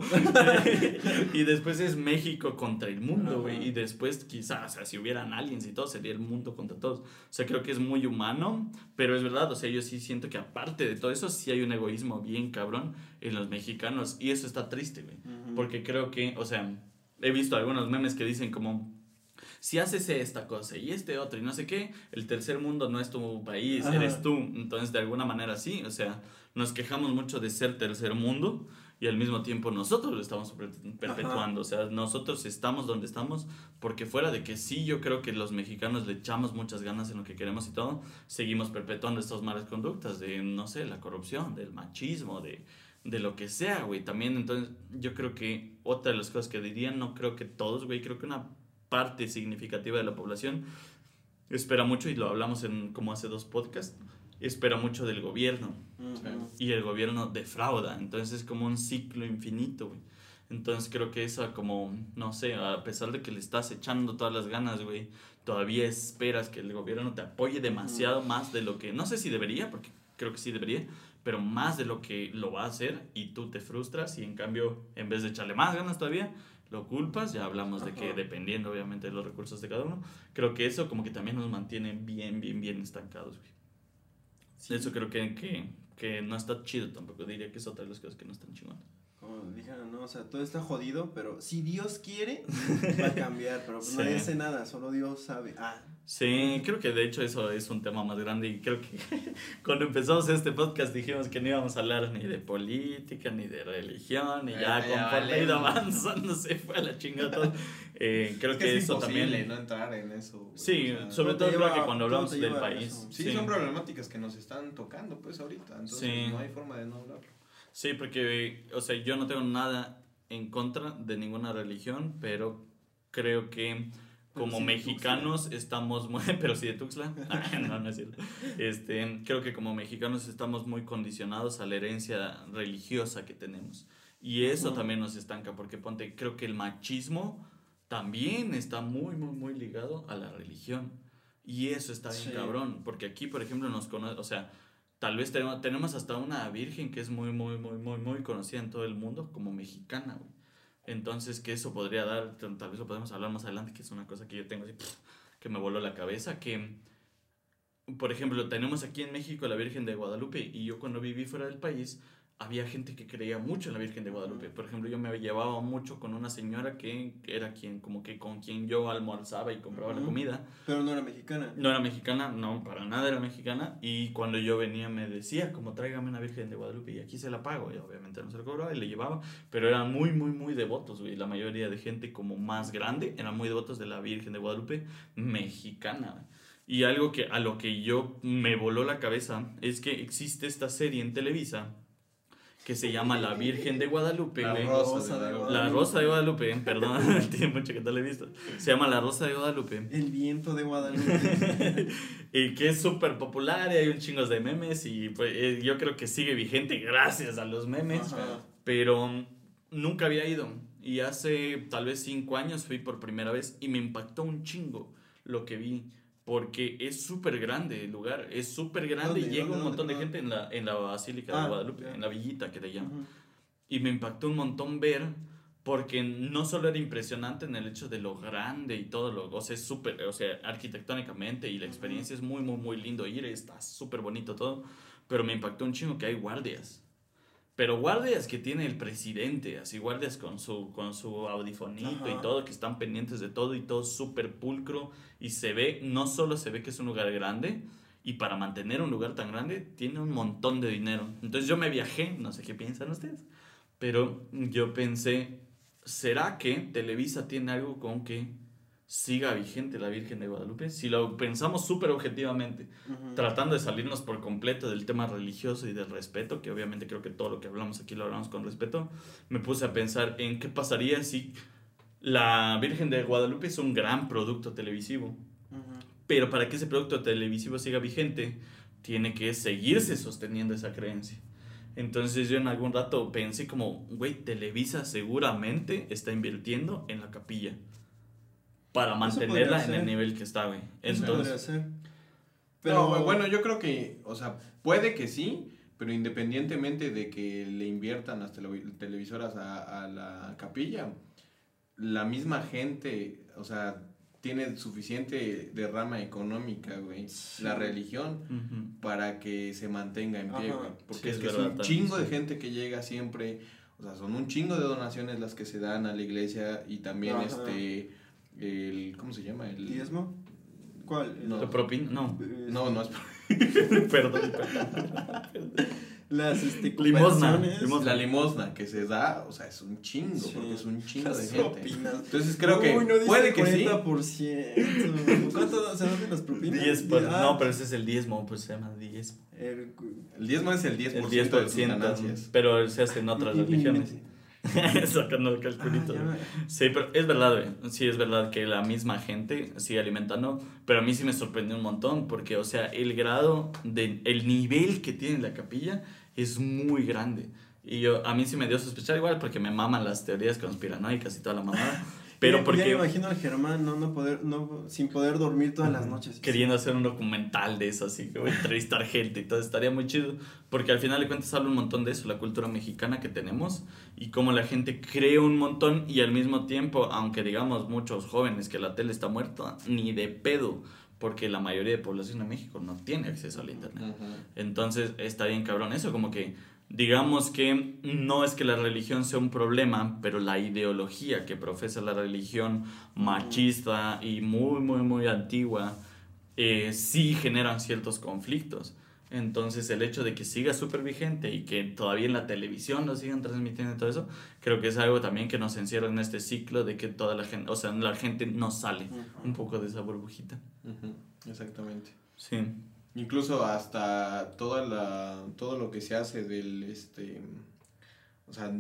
y después es México contra el mundo, güey, y después quizás, o sea, si hubieran aliens y todo, sería el mundo contra todos. O sea, creo que es muy humano, pero es verdad, o sea, yo sí siento que aparte de todo eso, sí hay un egoísmo bien cabrón en los mexicanos y eso está triste, güey. Ujú. Porque creo que, o sea, he visto algunos memes que dicen como, si haces esta cosa y este otro y no sé qué, el tercer mundo no es tu país, Ajá. eres tú. Entonces, de alguna manera sí, o sea, nos quejamos mucho de ser tercer mundo y al mismo tiempo nosotros lo estamos per- perpetuando. O sea, nosotros estamos donde estamos porque fuera de que sí, yo creo que los mexicanos le echamos muchas ganas en lo que queremos y todo, seguimos perpetuando estas malas conductas de, no sé, la corrupción, del machismo, de, de lo que sea, güey. También, entonces, yo creo que otra de las cosas que diría, no creo que todos, güey, creo que una parte significativa de la población espera mucho, y lo hablamos en como hace dos podcasts, espera mucho del gobierno y el gobierno defrauda. Entonces es como un ciclo infinito, güey. Entonces creo que eso como, no sé, a pesar de que le estás echando todas las ganas, güey, todavía esperas que el gobierno te apoye demasiado más de lo que, no sé si debería, porque creo que sí debería, pero más de lo que lo va a hacer y tú te frustras y en cambio, en vez de echarle más ganas todavía, lo culpas, ya hablamos de que dependiendo obviamente de los recursos de cada uno, creo que eso como que también nos mantiene bien, bien, bien estancados, güey. Sí. Eso creo que, que, que no está chido tampoco. Diría que es otra de las cosas que no están chingonas. Como dijeron, no, o sea, todo está jodido, pero si Dios quiere, va a cambiar, pero Sí. nadie hace nada, solo Dios sabe. Ah, Sí, creo que de hecho eso es un tema más grande y creo que cuando empezamos este podcast dijimos que no íbamos a hablar ni de política ni de religión y ya Ah, ya conforme vale. avanzando se fue a la chingada. Eh, creo Es que, es eso también... no entrar en eso. Sí, o sea, sobre todo te creo lleva- que cuando hablamos del lleva país. eso. Sí, son problemáticas que nos están tocando pues ahorita, entonces Sí. no hay forma de no hablarlo. Sí, porque, o sea, yo no tengo nada en contra de ninguna religión, pero creo que como sí mexicanos estamos muy, pero sí de Tuxtla, Ah, no, no es cierto. Este, creo que como mexicanos estamos muy condicionados a la herencia religiosa que tenemos. Y eso Ujú. también nos estanca, porque ponte, creo que el machismo también está muy, muy, muy ligado a la religión. Y eso está bien Sí. cabrón, porque aquí, por ejemplo, nos conoce, o sea, tal vez tenemos, tenemos hasta una virgen que es muy, muy, muy, muy, muy conocida en todo el mundo como mexicana, güey. Entonces, que eso podría dar, tal vez lo podemos hablar más adelante, que es una cosa que yo tengo así, que me voló la cabeza, que, por ejemplo, tenemos aquí en México la Virgen de Guadalupe y yo cuando viví fuera del país, había gente que creía mucho en la Virgen de Guadalupe. Por ejemplo, yo me llevaba mucho con una señora que era quien, como que con quien yo almorzaba y compraba la comida. Pero no era mexicana. No era mexicana, no, para nada era mexicana. Y cuando yo venía me decía, como tráigame una Virgen de Guadalupe y aquí se la pago. Y obviamente no se la cobraba y le llevaba. Pero eran muy, muy, muy devotos, güey. La mayoría de gente como más grande eran muy devotos de la Virgen de Guadalupe mexicana, güey. Y algo que a lo que yo me voló la cabeza es que existe esta serie en Televisa que se llama La Virgen de Guadalupe, La. Rosa de Guadalupe. La Rosa de Guadalupe, perdón, tiene mucho que la he visto. Se llama La Rosa de Guadalupe. El viento de Guadalupe. y que es súper popular y hay un chingo de memes y pues, eh, yo creo que sigue vigente gracias a los memes, Ajá. pero nunca había ido y hace tal vez cinco años fui por primera vez y me impactó un chingo lo que vi. Porque es súper grande el lugar, es súper grande y llega un montón de gente en la, en la Basílica Ah, de Guadalupe, ya. en la villita que le llaman. Ujú. Y me impactó un montón ver, porque no solo era impresionante en el hecho de lo grande y todo, lo, o sea, es súper, o sea, arquitectónicamente y la experiencia es muy, muy, muy lindo ir, está súper bonito todo, pero me impactó un chingo que hay guardias. Pero guardias que tiene el presidente, así guardias con su, con su audifonito y todo, que están pendientes de todo y todo súper pulcro. Y se ve, no solo se ve que es un lugar grande, y para mantener un lugar tan grande tiene un montón de dinero. Entonces yo me viajé, no sé qué piensan ustedes, pero yo pensé, ¿será que Televisa tiene algo con que siga vigente la Virgen de Guadalupe? Si lo pensamos súper objetivamente, tratando de salirnos por completo del tema religioso y del respeto, que obviamente creo que todo lo que hablamos aquí lo hablamos con respeto, me puse a pensar en qué pasaría si la Virgen de Guadalupe es un gran producto televisivo. Pero para que ese producto televisivo siga vigente, tiene que seguirse sosteniendo esa creencia. Entonces yo en algún rato pensé como, güey, Televisa seguramente está invirtiendo en la capilla para mantenerla en el nivel que está, güey. Entonces, ser. Pero bueno, yo creo que, o sea, puede que sí, pero independientemente de que le inviertan las televi- televisoras a, a la capilla, la misma gente, o sea, tiene suficiente derrama económica, güey, Sí. la religión, para que se mantenga en pie, Ajá. güey. Sí, Porque es es que es verdad un también, chingo de gente que llega siempre, o sea, son un chingo de donaciones las que se dan a la iglesia y también Ajá. este, el, ¿cómo se llama? El, ¿Diezmo? ¿Cuál? No. ¿La propina? No. Eh, No, no es perdón, perdón. Las este, Limosna, la limosna que se da, o sea, es un chingo, Sí. porque es un chingo Las de gente. propinas. Entonces creo que Uy, no dice puede que sí. 40%. ¿Cuánto se dan las propinas? 10 por- Ah, no, pero ese es el diezmo, pues se llama diezmo. el- El diezmo es el 10%, El de tus 10%, ganancias. pero se hace en otras religiones. Sacando el Ah, calculito. ya. Sí, pero es verdad. Sí, es verdad que la misma gente sigue alimentando, pero a mí sí me sorprendió un montón, porque, o sea, el grado, de, el nivel que tiene la capilla es muy grande. Y yo, a mí sí me dio sospechar igual, porque me maman las teorías conspiranoicas y toda la mamada, pero Ya- Ya porque me imagino al Germán, no, no poder, no, sin poder dormir todas las noches. queriendo hacer un documental de eso, así que voy a entrevistar gente y todo, estaría muy chido, porque al final de cuentas habla un montón de eso, la cultura mexicana que tenemos y cómo la gente cree un montón y al mismo tiempo, aunque digamos muchos jóvenes que la tele está muerta, ni de pedo, porque la mayoría de población de México no tiene acceso al internet. Ujú. Entonces está bien cabrón eso, como que digamos que no es que la religión sea un problema, pero la ideología que profesa la religión machista y muy, muy, muy antigua, eh, sí generan ciertos conflictos. Entonces el hecho de que siga súper vigente y que todavía en la televisión lo sigan transmitiendo y todo eso, creo que es algo también que nos encierra en este ciclo de que toda la gente, o sea, la gente no sale un poco de esa burbujita. Exactamente. Sí. Incluso hasta toda la, todo lo que se hace del, este, o sea,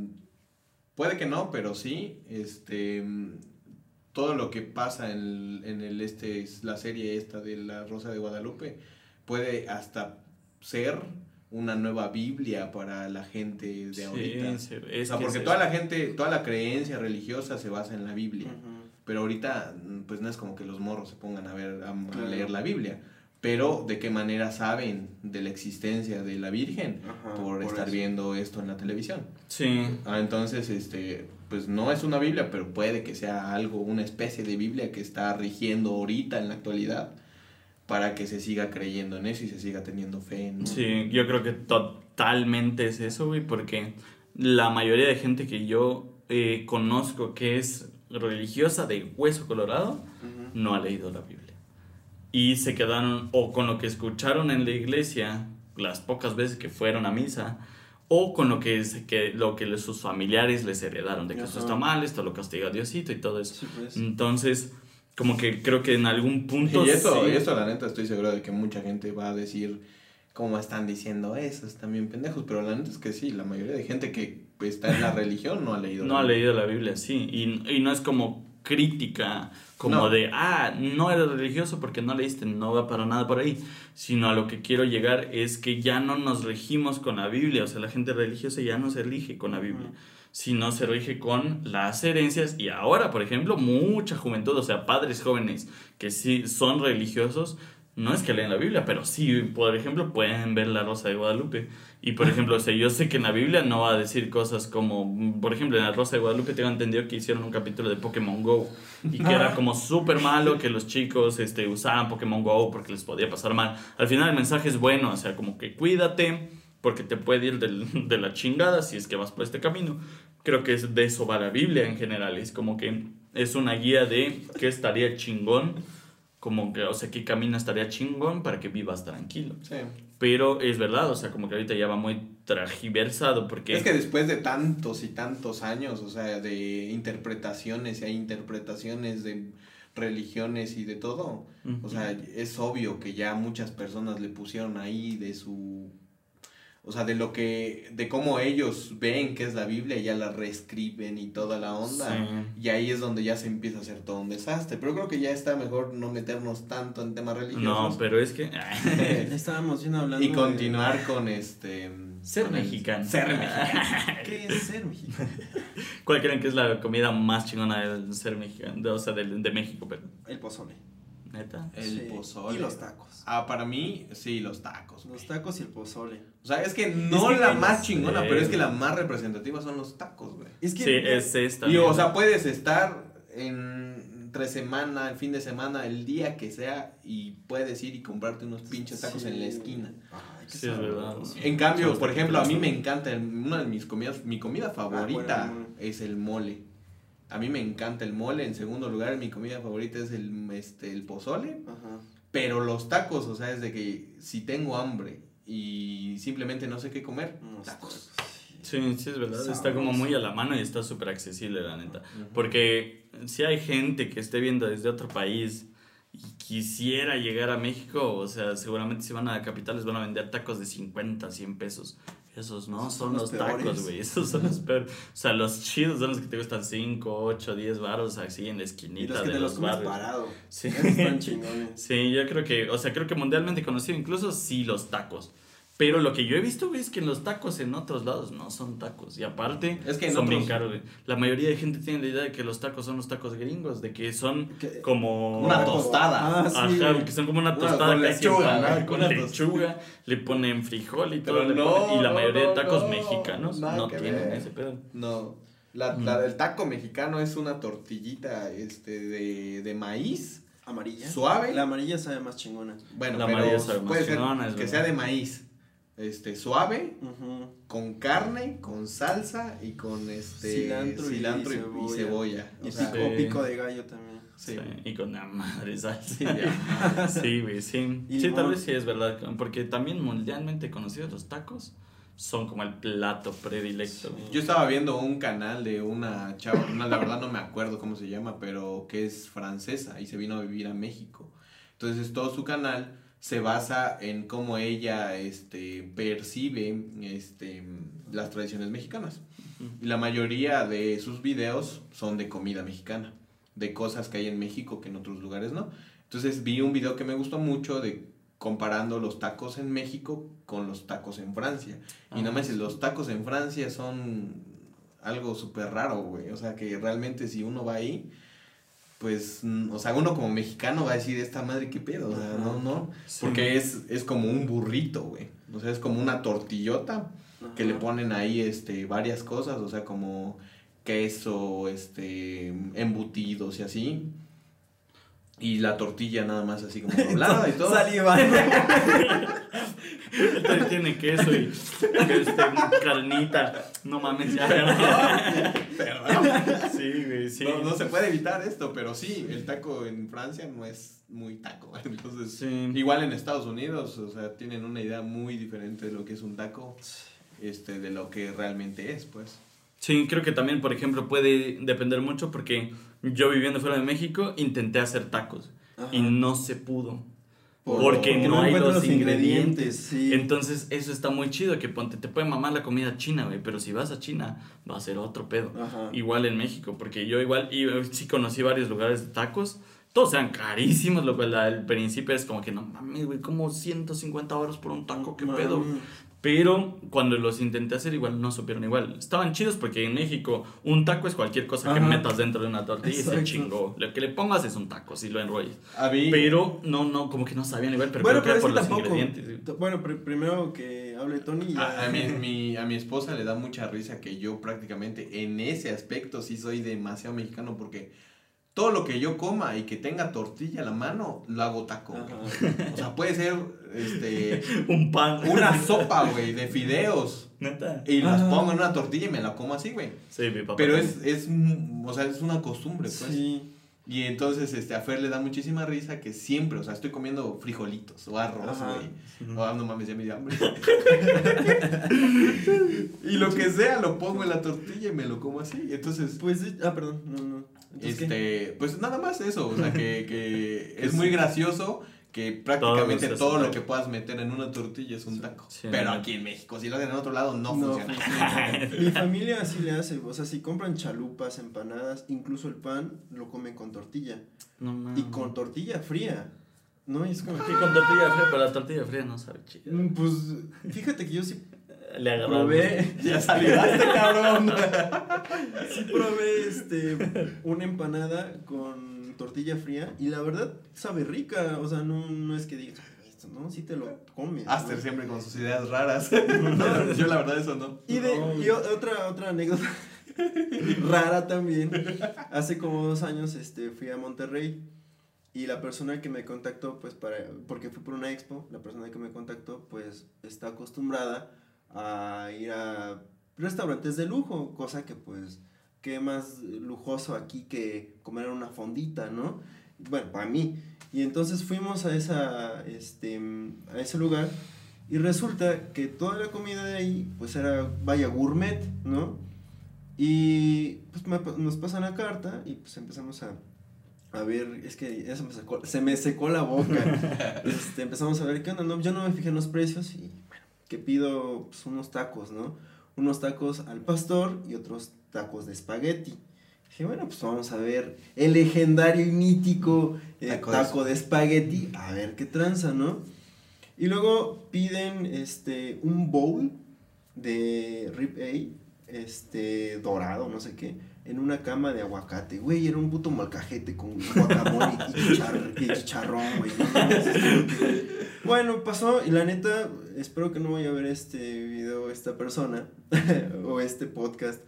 puede que no, pero sí, este, todo lo que pasa en el, en el este, es la serie esta de la Rosa de Guadalupe puede hasta ser una nueva Biblia para la gente de Sí, ahorita. sí, o sea, que porque es toda eso. la gente, toda la creencia religiosa se basa en la Biblia. Pero ahorita, pues no es como que los morros se pongan a ver, a, leer la Biblia. Pero de qué manera saben de la existencia de la Virgen Ajá, por, por estar eso. viendo esto en la televisión. Sí, Ah, entonces, este, pues no es una Biblia, pero puede que sea algo, una especie de Biblia que está rigiendo ahorita en la actualidad para que se siga creyendo en eso y se siga teniendo fe en Sí, yo creo que totalmente es eso, güey, porque la mayoría de gente que yo eh, conozco que es religiosa de hueso colorado Ujú. no ha leído la Biblia. Y se quedaron o con lo que escucharon en la iglesia las pocas veces que fueron a misa o con lo que, se- que, lo que sus familiares les heredaron, de que esto Ajá. está mal, esto lo castiga Diosito y todo eso. Sí, pues. Entonces, como que creo que en algún punto... Y esto, sí- y esto, la neta, estoy seguro de que mucha gente va a decir, ¿cómo están diciendo eso? Están bien pendejos. Pero la neta es que sí, la mayoría de gente que está en la religión no ha leído. No la ha leído la Biblia, sí. Y, y no es como crítica, como No. de, ah, no eres religioso porque no leíste, no va para nada por ahí. Sino a lo que quiero llegar es que ya no nos regimos con la Biblia. O sea, la gente religiosa ya no se rige con la Biblia. Sino se rige con las herencias. Y ahora, por ejemplo, mucha juventud, o sea, padres jóvenes que sí son religiosos, no es que leen la Biblia, pero sí, por ejemplo, pueden ver la Rosa de Guadalupe. Y por ejemplo, o sea, yo sé que en la Biblia no va a decir cosas como, por ejemplo, en la Rosa de Guadalupe tengo entendido que hicieron un capítulo de Pokémon Go y que era como súper malo que los chicos este, usaran Pokémon Go porque les podía pasar mal. Al final el mensaje es bueno, o sea, como que cuídate porque te puede ir del- de la chingada si es que vas por este camino. Creo que es de eso va la Biblia en general, es como que es una guía de qué estaría chingón, como que, o sea, qué camino estaría chingón para que vivas tranquilo. Sí. Pero es verdad, o sea, como que ahorita ya va muy tragiversado porque... Es que después de tantos y tantos años, o sea, de interpretaciones y hay interpretaciones de religiones y de todo, o sea, es obvio que ya muchas personas le pusieron ahí de su o sea, de lo que de cómo ellos ven que es la Biblia, ya la reescriben y toda la onda. Sí. Y ahí es donde ya se empieza a hacer todo un desastre, pero creo que ya está mejor no meternos tanto en temas religiosos. No, pero es que... Estábamos bien hablando. y de- continuar con este Ser el- mexicano. Ser mexicano. ¿Qué es ser mexicano? ¿Cuál creen que es la comida más chingona de ser mexicano? De- o sea, de, de México, pero... El pozole. ¿Neta? El Sí, pozole. Y los tacos. Ah, para mí, sí, los tacos. güey. Los tacos y el pozole. O sea, es que no que, la más chingona, sé. pero es que la más representativa son los tacos, güey. Es que. Sí, es esta. Y, o sea, puedes estar en entre semana, el fin de semana, el día que sea, y puedes ir y comprarte unos pinches tacos Sí. en la esquina. Ay, qué Sí, es verdad. En cambio, Sí, por ejemplo, a mí me encanta, una de mis comidas, mi comida favorita Ah, bueno, es el mole. A mí me encanta el mole. En segundo lugar, mi comida favorita es el, este, el pozole. Ajá. Pero los tacos, o sea, es de que si tengo hambre y simplemente no sé qué comer, Unos tacos. Sí, sí, es verdad. Está como muy a la mano y está súper accesible, la neta. Porque si hay gente que esté viendo desde otro país quisiera llegar a México, o sea, seguramente si van a la capital les van a vender tacos de 50, 100 pesos. Esos no son son los los tacos, güey. Esos son los peores. O sea, los chidos son los que te gustan 5, 8, 10 baros así en la Y esquinita los que de te los los comes parado. Sí. Esos están chingones. Sí, yo creo que, o sea, creo que mundialmente conocido incluso sí los tacos. Pero lo que yo he visto, güey, es que los tacos en otros lados no son tacos. Y aparte, Es que en son bien otros- caros, güey. La mayoría de gente tiene la idea de que los tacos son los tacos gringos, de que son Que- como... Una tostada. Ah, sí. Ajá, güey. que son como una tostada con casi lechuga, empanada, con una lechuga, le ponen frijol y todo. No, ponen- y la mayoría no, de tacos no, mexicanos no tienen ver. ese pedo. No. La, la del taco mexicano es una tortillita este, de, de maíz Amarilla. suave. La amarilla sabe más chingona. bueno, La pero amarilla sabe más puede ser chingona, es que verdad. sea de maíz. Este, suave, con carne, con salsa y con este Cilantro y cilantro y, y cebolla. cebolla. Y O sea, pico, sí. pico de gallo también. sí. Sí, Y con la madre salsa. Sí, güey, sí. Sí, tal vez sí es verdad, porque también mundialmente conocidos los tacos son como el plato predilecto. Yo estaba viendo un canal de una chava, la verdad no me acuerdo cómo se llama, pero que es francesa y se vino a vivir a México. Entonces todo su canal se basa en cómo ella este, percibe este, las tradiciones mexicanas. Y la mayoría de sus videos son de comida mexicana. de cosas que hay en México que en otros lugares no. Entonces vi un video que me gustó mucho de comparando los tacos en México con los tacos en Francia. Y no me dices, los tacos en Francia son algo súper raro, güey. O sea, que realmente si uno va ahí, pues, mm, o sea, uno como mexicano va a decir, esta madre, ¿qué pedo? O sea, no, no. Porque es, es como un burrito, güey. O sea, es como una tortillota que le ponen ahí, este, varias cosas, o sea, como queso, este, embutidos y así. Y la tortilla nada más así como doblada y todo. Salivando. tiene queso y este, carnita. No mames, ya. Perdón. Sí, güey, sí. No, no se puede evitar esto, pero sí, el taco en Francia no es muy taco. Entonces, Sí. igual en Estados Unidos, o sea, tienen una idea muy diferente de lo que es un taco, este, de lo que realmente es, pues. Sí, creo que también, por ejemplo, puede depender mucho porque yo viviendo fuera de México intenté hacer tacos y no se pudo. Por- Porque no hay los ingredientes. sí. Entonces, eso está muy chido, que ponte, te puede mamar la comida china, güey, pero si vas a China, va a ser otro pedo. Ajá. Igual en México, porque yo igual, y eh, sí conocí varios lugares de tacos, todos eran carísimos, lo cual al principio es como que no mames, güey, como 150 euros por un taco, qué pedo. Pero cuando los intenté hacer igual no supieron igual. Estaban chidos porque en México un taco es cualquier cosa que metas dentro de una tortilla y Exacto. se chingó. Lo que le pongas es un taco, si lo enrollas. A mí, Pero no, no, como que no sabían igual, pero bueno, creo pero que es era por los tampoco. ingredientes. Bueno, pr- primero que hable Tony. y ya. a, mi- a mi esposa le da mucha risa que yo prácticamente en ese aspecto sí soy demasiado mexicano porque todo lo que yo coma y que tenga tortilla a la mano, lo hago taco. güey. O sea, puede ser este, Un pan. una sopa, güey, de fideos. Neta. Y las Ah. pongo en una tortilla y me la como así, güey. Sí, mi papá. Pero es, es, un- o sea, es una costumbre, pues. Sí. Y entonces, este, a Fer le da muchísima risa que siempre, o sea, estoy comiendo frijolitos o arroz, güey. Oh, no mames, ya me dio hambre. y lo que sea, lo pongo en la tortilla y me lo como así. Entonces, Pues, ah, perdón, no, no. Entonces, ¿qué? este, pues nada más eso, o sea, que, que es muy gracioso que prácticamente Todo lo que puedas meter en una tortilla es un taco. Sí, Pero aquí en México, si lo hacen en otro lado, no, No funciona. funciona. Mi familia así le hace, o sea, si compran chalupas, empanadas, incluso el pan lo comen con tortilla. No mames. Y con tortilla fría. ¿No? Y es como Sí, con tortilla fría, pero la tortilla fría no sabe chido. Mm, Pues fíjate que yo sí Le agarró. probé, ya salidaste, cabrón. sí probé este, una empanada con tortilla fría y la verdad sabe rica, o sea, no, no es que digas, "Ay, esto, no, sí te lo comes. Aster ¿no? siempre con sus ideas raras. yo la verdad eso no. Y, de, No. y o- otra, otra anécdota rara también. Hace como dos años este, fui a Monterrey y la persona que me contactó, pues para, porque fui por una expo, la persona que me contactó, pues está acostumbrada a ir a restaurantes de lujo, cosa que pues, qué más lujoso aquí que comer en una fondita, ¿no? Bueno, para mí. Y entonces fuimos a, esa, este, a ese lugar y resulta que toda la comida de ahí, pues era, vaya, gourmet, ¿no? Y pues me- nos pasan la carta y pues empezamos a, a ver, es que se me, secó, se me secó la boca. este, empezamos a ver qué onda, ¿no? Yo no me fijé en los precios y, que pido pues, unos tacos, ¿no? Unos tacos al pastor y otros tacos de espagueti. Dije, bueno, pues vamos a ver el legendario y mítico eh, Taco taco, de de espagueti, a ver qué tranza, ¿no? Y luego piden este un bowl de rib eye, este dorado, no sé qué, en una cama de aguacate. Güey, era un puto molcajete con guacamole y, chicharr- y chicharrón, güey. bueno, pasó y la neta, espero que no vaya a ver este video esta persona o este podcast.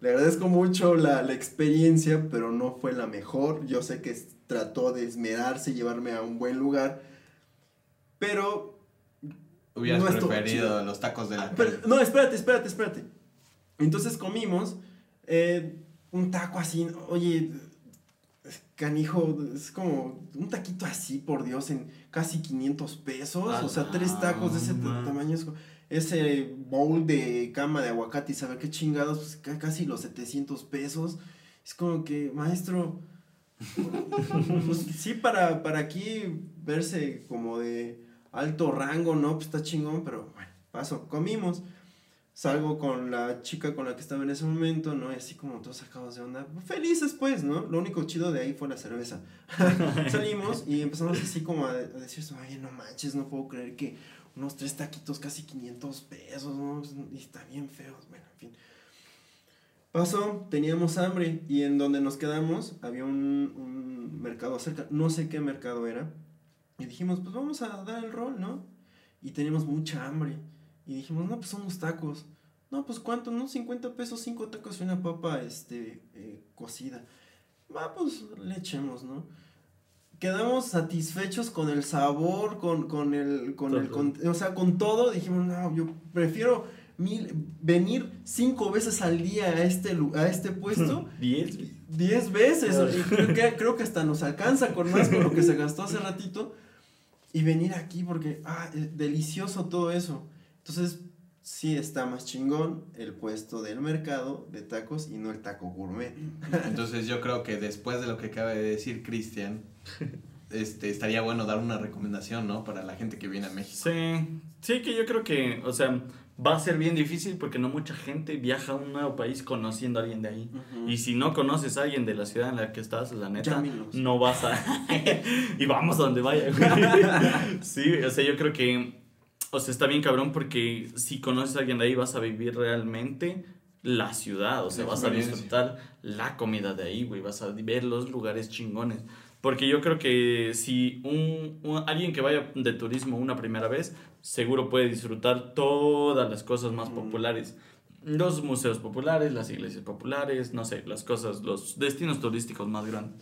Le agradezco mucho la, la experiencia, pero no fue la mejor. Yo sé que trató de esmerarse y llevarme a un buen lugar. Pero. Hubieras No preferido los tacos de la pero- calle. no, espérate, espérate, espérate. Entonces comimos eh, un taco así. Oye, canijo, es como un taquito así, por Dios, en casi 500 pesos. o sea, tres tacos de ese Ah, man. tamaño. es ese bowl de cama de aguacate y saber qué chingados, pues ca- casi los 700 pesos. Es como que, maestro, pues sí, para, para aquí verse como de alto rango, ¿no? Pues está chingón, pero bueno, paso, comimos. Salgo con la chica con la que estaba en ese momento, ¿no? Y así como todos sacados de onda, felices pues, ¿no? Lo único chido de ahí fue la cerveza. Salimos y empezamos así como a, a decir, ay, no manches, no puedo creer que unos tres taquitos casi 500 pesos, ¿no? Y está bien feo, bueno, en fin. Pasó, teníamos hambre y en donde nos quedamos había un, un mercado cerca, no sé qué mercado era, y dijimos, pues vamos a dar el rol, ¿no? Y teníamos mucha hambre. Y dijimos, no, pues son unos tacos. No, pues cuánto, ¿no? 50 pesos, 5 tacos y una papa este, eh, cocida. Va, pues le echemos, ¿no? Quedamos satisfechos con el sabor, con, con el, con el, con- o sea, con todo. Dijimos, no, yo prefiero mil, venir cinco veces al día a este, a este puesto. Diez. Diez veces. Y creo que, creo que hasta nos alcanza con más con lo que se gastó hace ratito. Y venir aquí porque, ah, es delicioso todo eso. Entonces, sí está más chingón el puesto del mercado de tacos y no el taco gourmet. Entonces yo creo que después de lo que acaba de decir Cristian, este, estaría bueno dar una recomendación, ¿no? Para la gente que viene a México. Sí, sí que yo creo que, o sea, va a ser bien difícil porque no mucha gente viaja a un nuevo país conociendo a alguien de ahí. Y si no conoces a alguien de la ciudad en la que estás, la neta, Llámenos. no vas a... y vamos a donde vaya. güey. sí, o sea, yo creo que, o sea, está bien cabrón porque si conoces a alguien de ahí vas a vivir realmente la ciudad, o sea, La vas a disfrutar la comida de ahí, güey, vas a ver los lugares chingones. Porque yo creo que si un, un- alguien que vaya de turismo una primera vez, seguro puede disfrutar todas las cosas más Mm. populares. Los museos populares, las iglesias populares, no sé, las cosas, los destinos turísticos más grandes.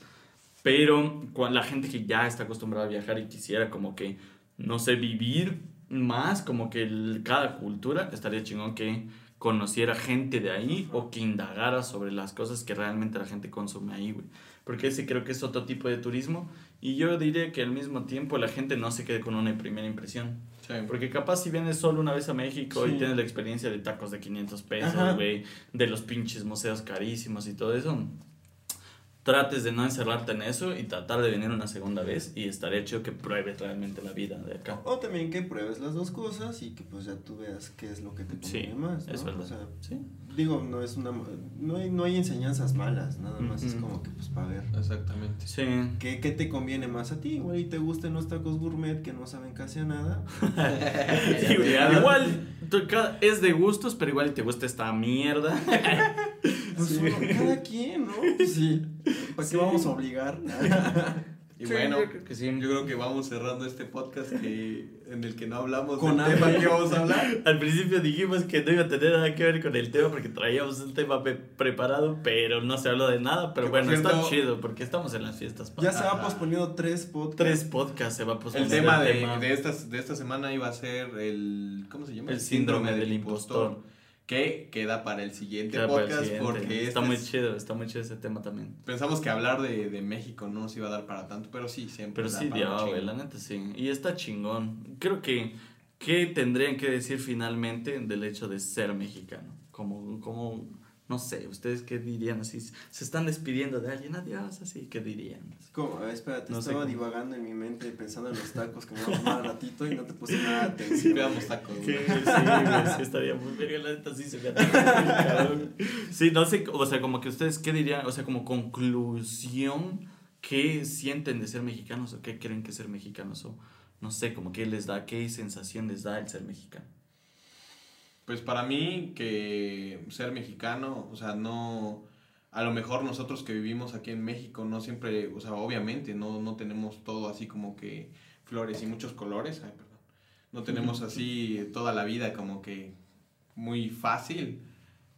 Pero cua- la gente que ya está acostumbrada a viajar y quisiera como que, no sé, vivir más como que el- cada cultura, estaría chingón que conociera gente de ahí o que indagara sobre las cosas que realmente la gente consume ahí, güey. Porque ese creo que es otro tipo de turismo y yo diría que al mismo tiempo la gente no se quede con una primera impresión. Sí. Porque capaz si vienes solo una vez a México Sí. y tienes la experiencia de tacos de 500 pesos, güey, de los pinches museos carísimos y todo eso, trates de no encerrarte en eso y tratar de venir una segunda vez y estaría chido que pruebes realmente la vida de acá. O también que pruebes las dos cosas y que pues ya tú veas qué es lo que te Sí, conviene más. ¿no? es verdad. O sea, Sí. digo, no es una no hay, no hay enseñanzas malas, nada más es Ujú. como que pues para ver. Exactamente. Sí. ¿Qué, ¿Qué te conviene más a ti? Igual y te gusten los tacos gourmet que no saben casi a nada. Sí, igual es de gustos, pero igual te gusta esta mierda. Pues Sí. uno- cada quien, ¿no? Sí. ¿Para Sí. qué vamos a obligar? Y Sí, bueno, yo creo que sí. yo creo que vamos cerrando este podcast que, en el que no hablamos Con del tema que vamos a hablar. Al principio dijimos que no iba a tener nada que ver con el tema porque traíamos un tema pe- preparado, pero no se habló de nada. Pero Que, bueno, está chido porque estamos en las fiestas. ya se va posponiendo tres podcasts. Tres podcasts se va a El posponer tema de, tema. de, estas, de esta semana iba a ser el. ¿Cómo se llama? El síndrome del impostor. Que queda para el siguiente Queda para el podcast siguiente. porque está este muy es- chido, está muy chido ese tema también. pensamos que hablar de, de México no nos iba a dar para tanto, pero sí, siempre. Pero sí, un güey, la neta sí. Y está chingón. Creo que, ¿qué tendrían que decir finalmente del hecho de ser mexicano? Como, como, no sé, ¿ustedes qué dirían? Así, se están despidiendo de alguien, adiós, así, ¿qué dirían? A ver, espérate, No estaba cómo. divagando en mi mente pensando en los tacos que me voy a tomar ratito y no te puse nada de atención. Veamos tacos. Sí, güey. sí, güey, sí, estaría muy verga, la neta sí se me cabrón. Sí, no sé, o sea, como que ustedes, ¿qué dirían? O sea, como conclusión, ¿qué sienten de ser mexicanos o qué creen que ser mexicanos? O no sé, como qué les da, qué sensación les da el ser mexicano. Pues para mí que ser mexicano, o sea, no, a lo mejor nosotros que vivimos aquí en México no siempre, o sea, obviamente no, no tenemos todo así como que flores y muchos colores, ay, perdón, no tenemos así toda la vida como que muy fácil,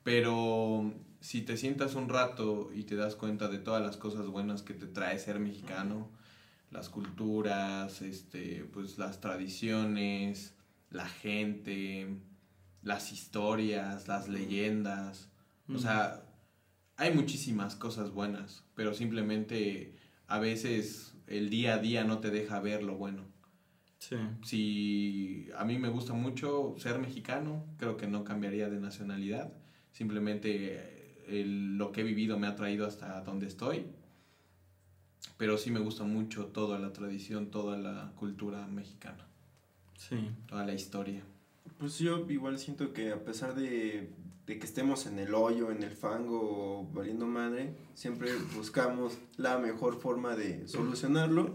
pero si te sientas un rato y te das cuenta de todas las cosas buenas que te trae ser mexicano, las culturas, este, pues las tradiciones, la gente, las historias, las leyendas. O sea, hay muchísimas cosas buenas, pero simplemente a veces el día a día no te deja ver lo bueno. Sí. Si a mí me gusta mucho ser mexicano, creo que no cambiaría de nacionalidad. Simplemente eh, el- lo que he vivido me ha traído hasta donde estoy. Pero sí me gusta mucho toda la tradición, toda la cultura mexicana, Sí. toda la historia. Pues yo igual siento que a pesar de, de que estemos en el hoyo, en el fango, valiendo madre, siempre buscamos la mejor forma de solucionarlo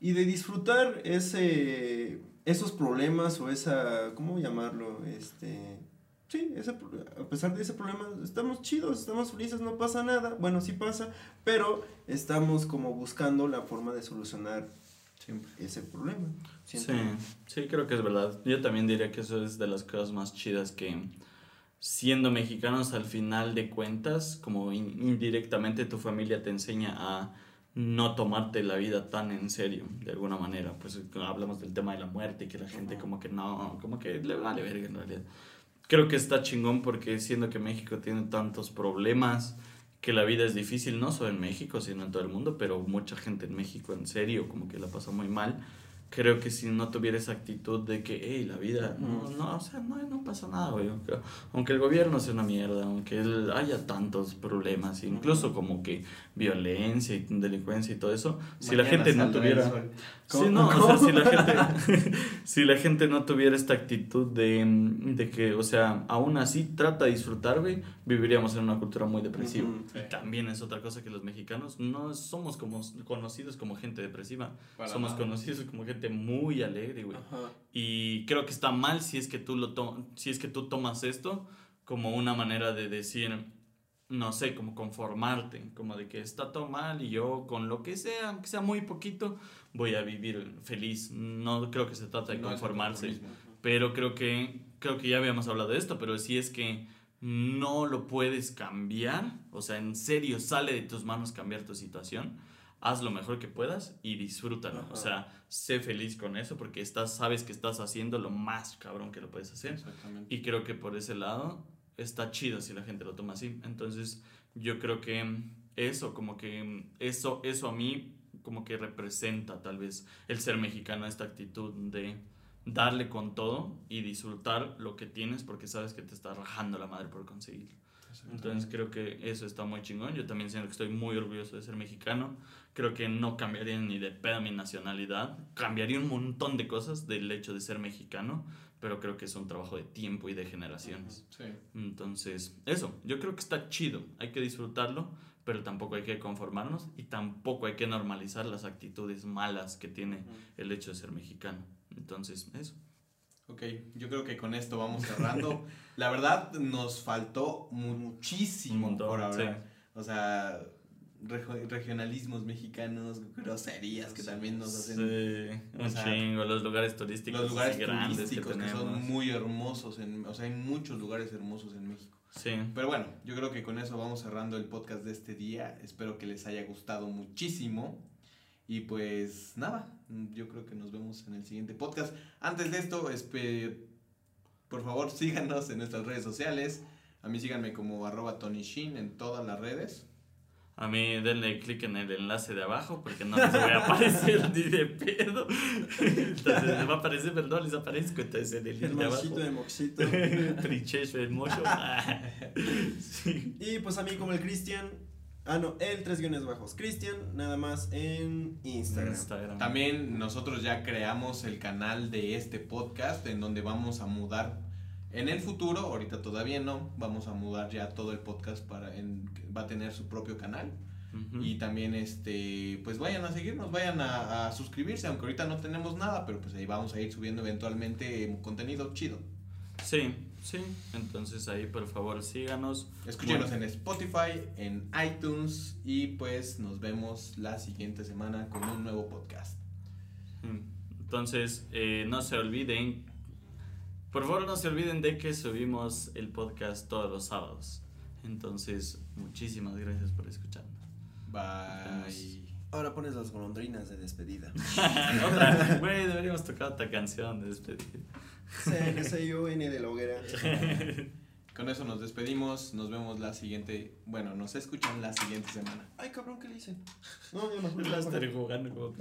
y de disfrutar ese, esos problemas o esa, ¿cómo llamarlo? Este, sí, ese, a pesar de ese problema, estamos chidos, estamos felices, no pasa nada. Bueno, sí pasa, pero estamos como buscando la forma de solucionar Siempre. ese problema. Sí, siento yo. sí, creo que es verdad. Yo también diría que eso es de las cosas más chidas que siendo mexicanos al final de cuentas, como in- indirectamente tu familia te enseña a no tomarte la vida tan en serio, de alguna manera. Pues hablamos del tema de la muerte y que la gente como que no, como que le vale verga en realidad. Creo que está chingón porque siendo que México tiene tantos problemas, que la vida es difícil, no solo en México, sino en todo el mundo, pero mucha gente en México en serio como que la pasa muy mal. Creo que si no tuviera esa actitud de que, hey, la vida, no, no, o sea, no, no pasa nada, güey. Aunque, aunque el gobierno sea una mierda, aunque él haya tantos problemas, incluso como que violencia y delincuencia y todo eso, si la Mañana gente no tuviera... Sí, ¿Cómo? no, o sea, ¿Cómo? si la gente, si la gente no tuviera esta actitud de, de que, o sea, aún así trata de disfrutar, güey, viviríamos en una cultura muy depresiva. Ujú. Sí. Y también es otra cosa que los mexicanos no somos como conocidos como gente depresiva, Para somos nada. conocidos como gente muy alegre, güey. Y creo que está mal si es que tú lo to- si es que tú tomas esto como una manera de decir no sé, como conformarte, como de que está todo mal y yo con lo que sea, aunque sea muy poquito, voy a vivir feliz. No creo que se trata de No conformarse, pero creo que creo que ya habíamos hablado de esto, pero si es que no lo puedes cambiar, o sea, en serio sale de tus manos cambiar tu situación, haz lo mejor que puedas y disfrútalo. Ajá. O sea, sé feliz con eso porque estás, sabes que estás haciendo lo más cabrón que lo puedes hacer. Exactamente. Y creo que por ese lado está chido si la gente lo toma así. Entonces, yo creo que eso, como que eso, eso a mí, como que representa tal vez el ser mexicano, esta actitud de darle con todo y disfrutar lo que tienes porque sabes que te está rajando la madre por conseguirlo. Entonces creo que eso está muy chingón. Yo también siento que estoy muy orgulloso de ser mexicano. Creo que no cambiaría ni de pedo mi nacionalidad. Cambiaría un montón de cosas del hecho de ser mexicano, pero creo que es un trabajo de tiempo y de generaciones. Sí. Entonces, eso, yo creo que está chido. Hay que disfrutarlo, pero tampoco hay que conformarnos y tampoco hay que normalizar las actitudes malas que tiene el hecho de ser mexicano. Entonces, eso. Ok, yo creo que con esto vamos cerrando. La verdad, nos faltó muchísimo montón, por ahora. sí. O sea, regionalismos mexicanos, groserías que también nos hacen. Sí, o un sea, chingo, los lugares turísticos Los lugares grandes turísticos que, tenemos. son muy hermosos. En, o sea, hay muchos lugares hermosos en México. Sí. Pero bueno, yo creo que con eso vamos cerrando el podcast de este día. Espero que les haya gustado muchísimo. Y pues nada, yo creo que nos vemos en el siguiente podcast. Antes de esto, por favor síganos en nuestras redes sociales. A mí síganme como arroba Tony Shin en todas las redes. A mí denle clic en el enlace de abajo porque no les voy a aparecer ni de pedo. Entonces les va a aparecer, pero no les aparezco. Entonces en el El link de abajo. mochito de moxito. Trichecho, el mocho. Sí. Y pues a mí como el Cristian. Ah, no, el tres guiones bajos. Cristian, nada más en Instagram. Instagram. También nosotros ya creamos el canal de este podcast en donde vamos a mudar en el futuro, ahorita todavía no, vamos a mudar ya todo el podcast para en, va a tener su propio canal y también este pues vayan a seguirnos, vayan a, a suscribirse, aunque ahorita no tenemos nada, pero pues ahí vamos a ir subiendo eventualmente contenido chido. Sí, sí. Entonces ahí por favor síganos. Escúchenos Bueno. en Spotify, en iTunes y pues nos vemos la siguiente semana con un nuevo podcast. Entonces, eh, no se olviden, por favor no se olviden de que subimos el podcast todos los sábados. Entonces, muchísimas gracias por escucharnos. Bye. Ahora pones las golondrinas de despedida. Otra, güey, deberíamos tocar otra canción de despedida. C-N de la hoguera. Con eso nos despedimos, nos vemos la siguiente, bueno, nos escuchan la siguiente semana. Ay, cabrón, ¿qué le hice? No, yo no. La estaré jugando como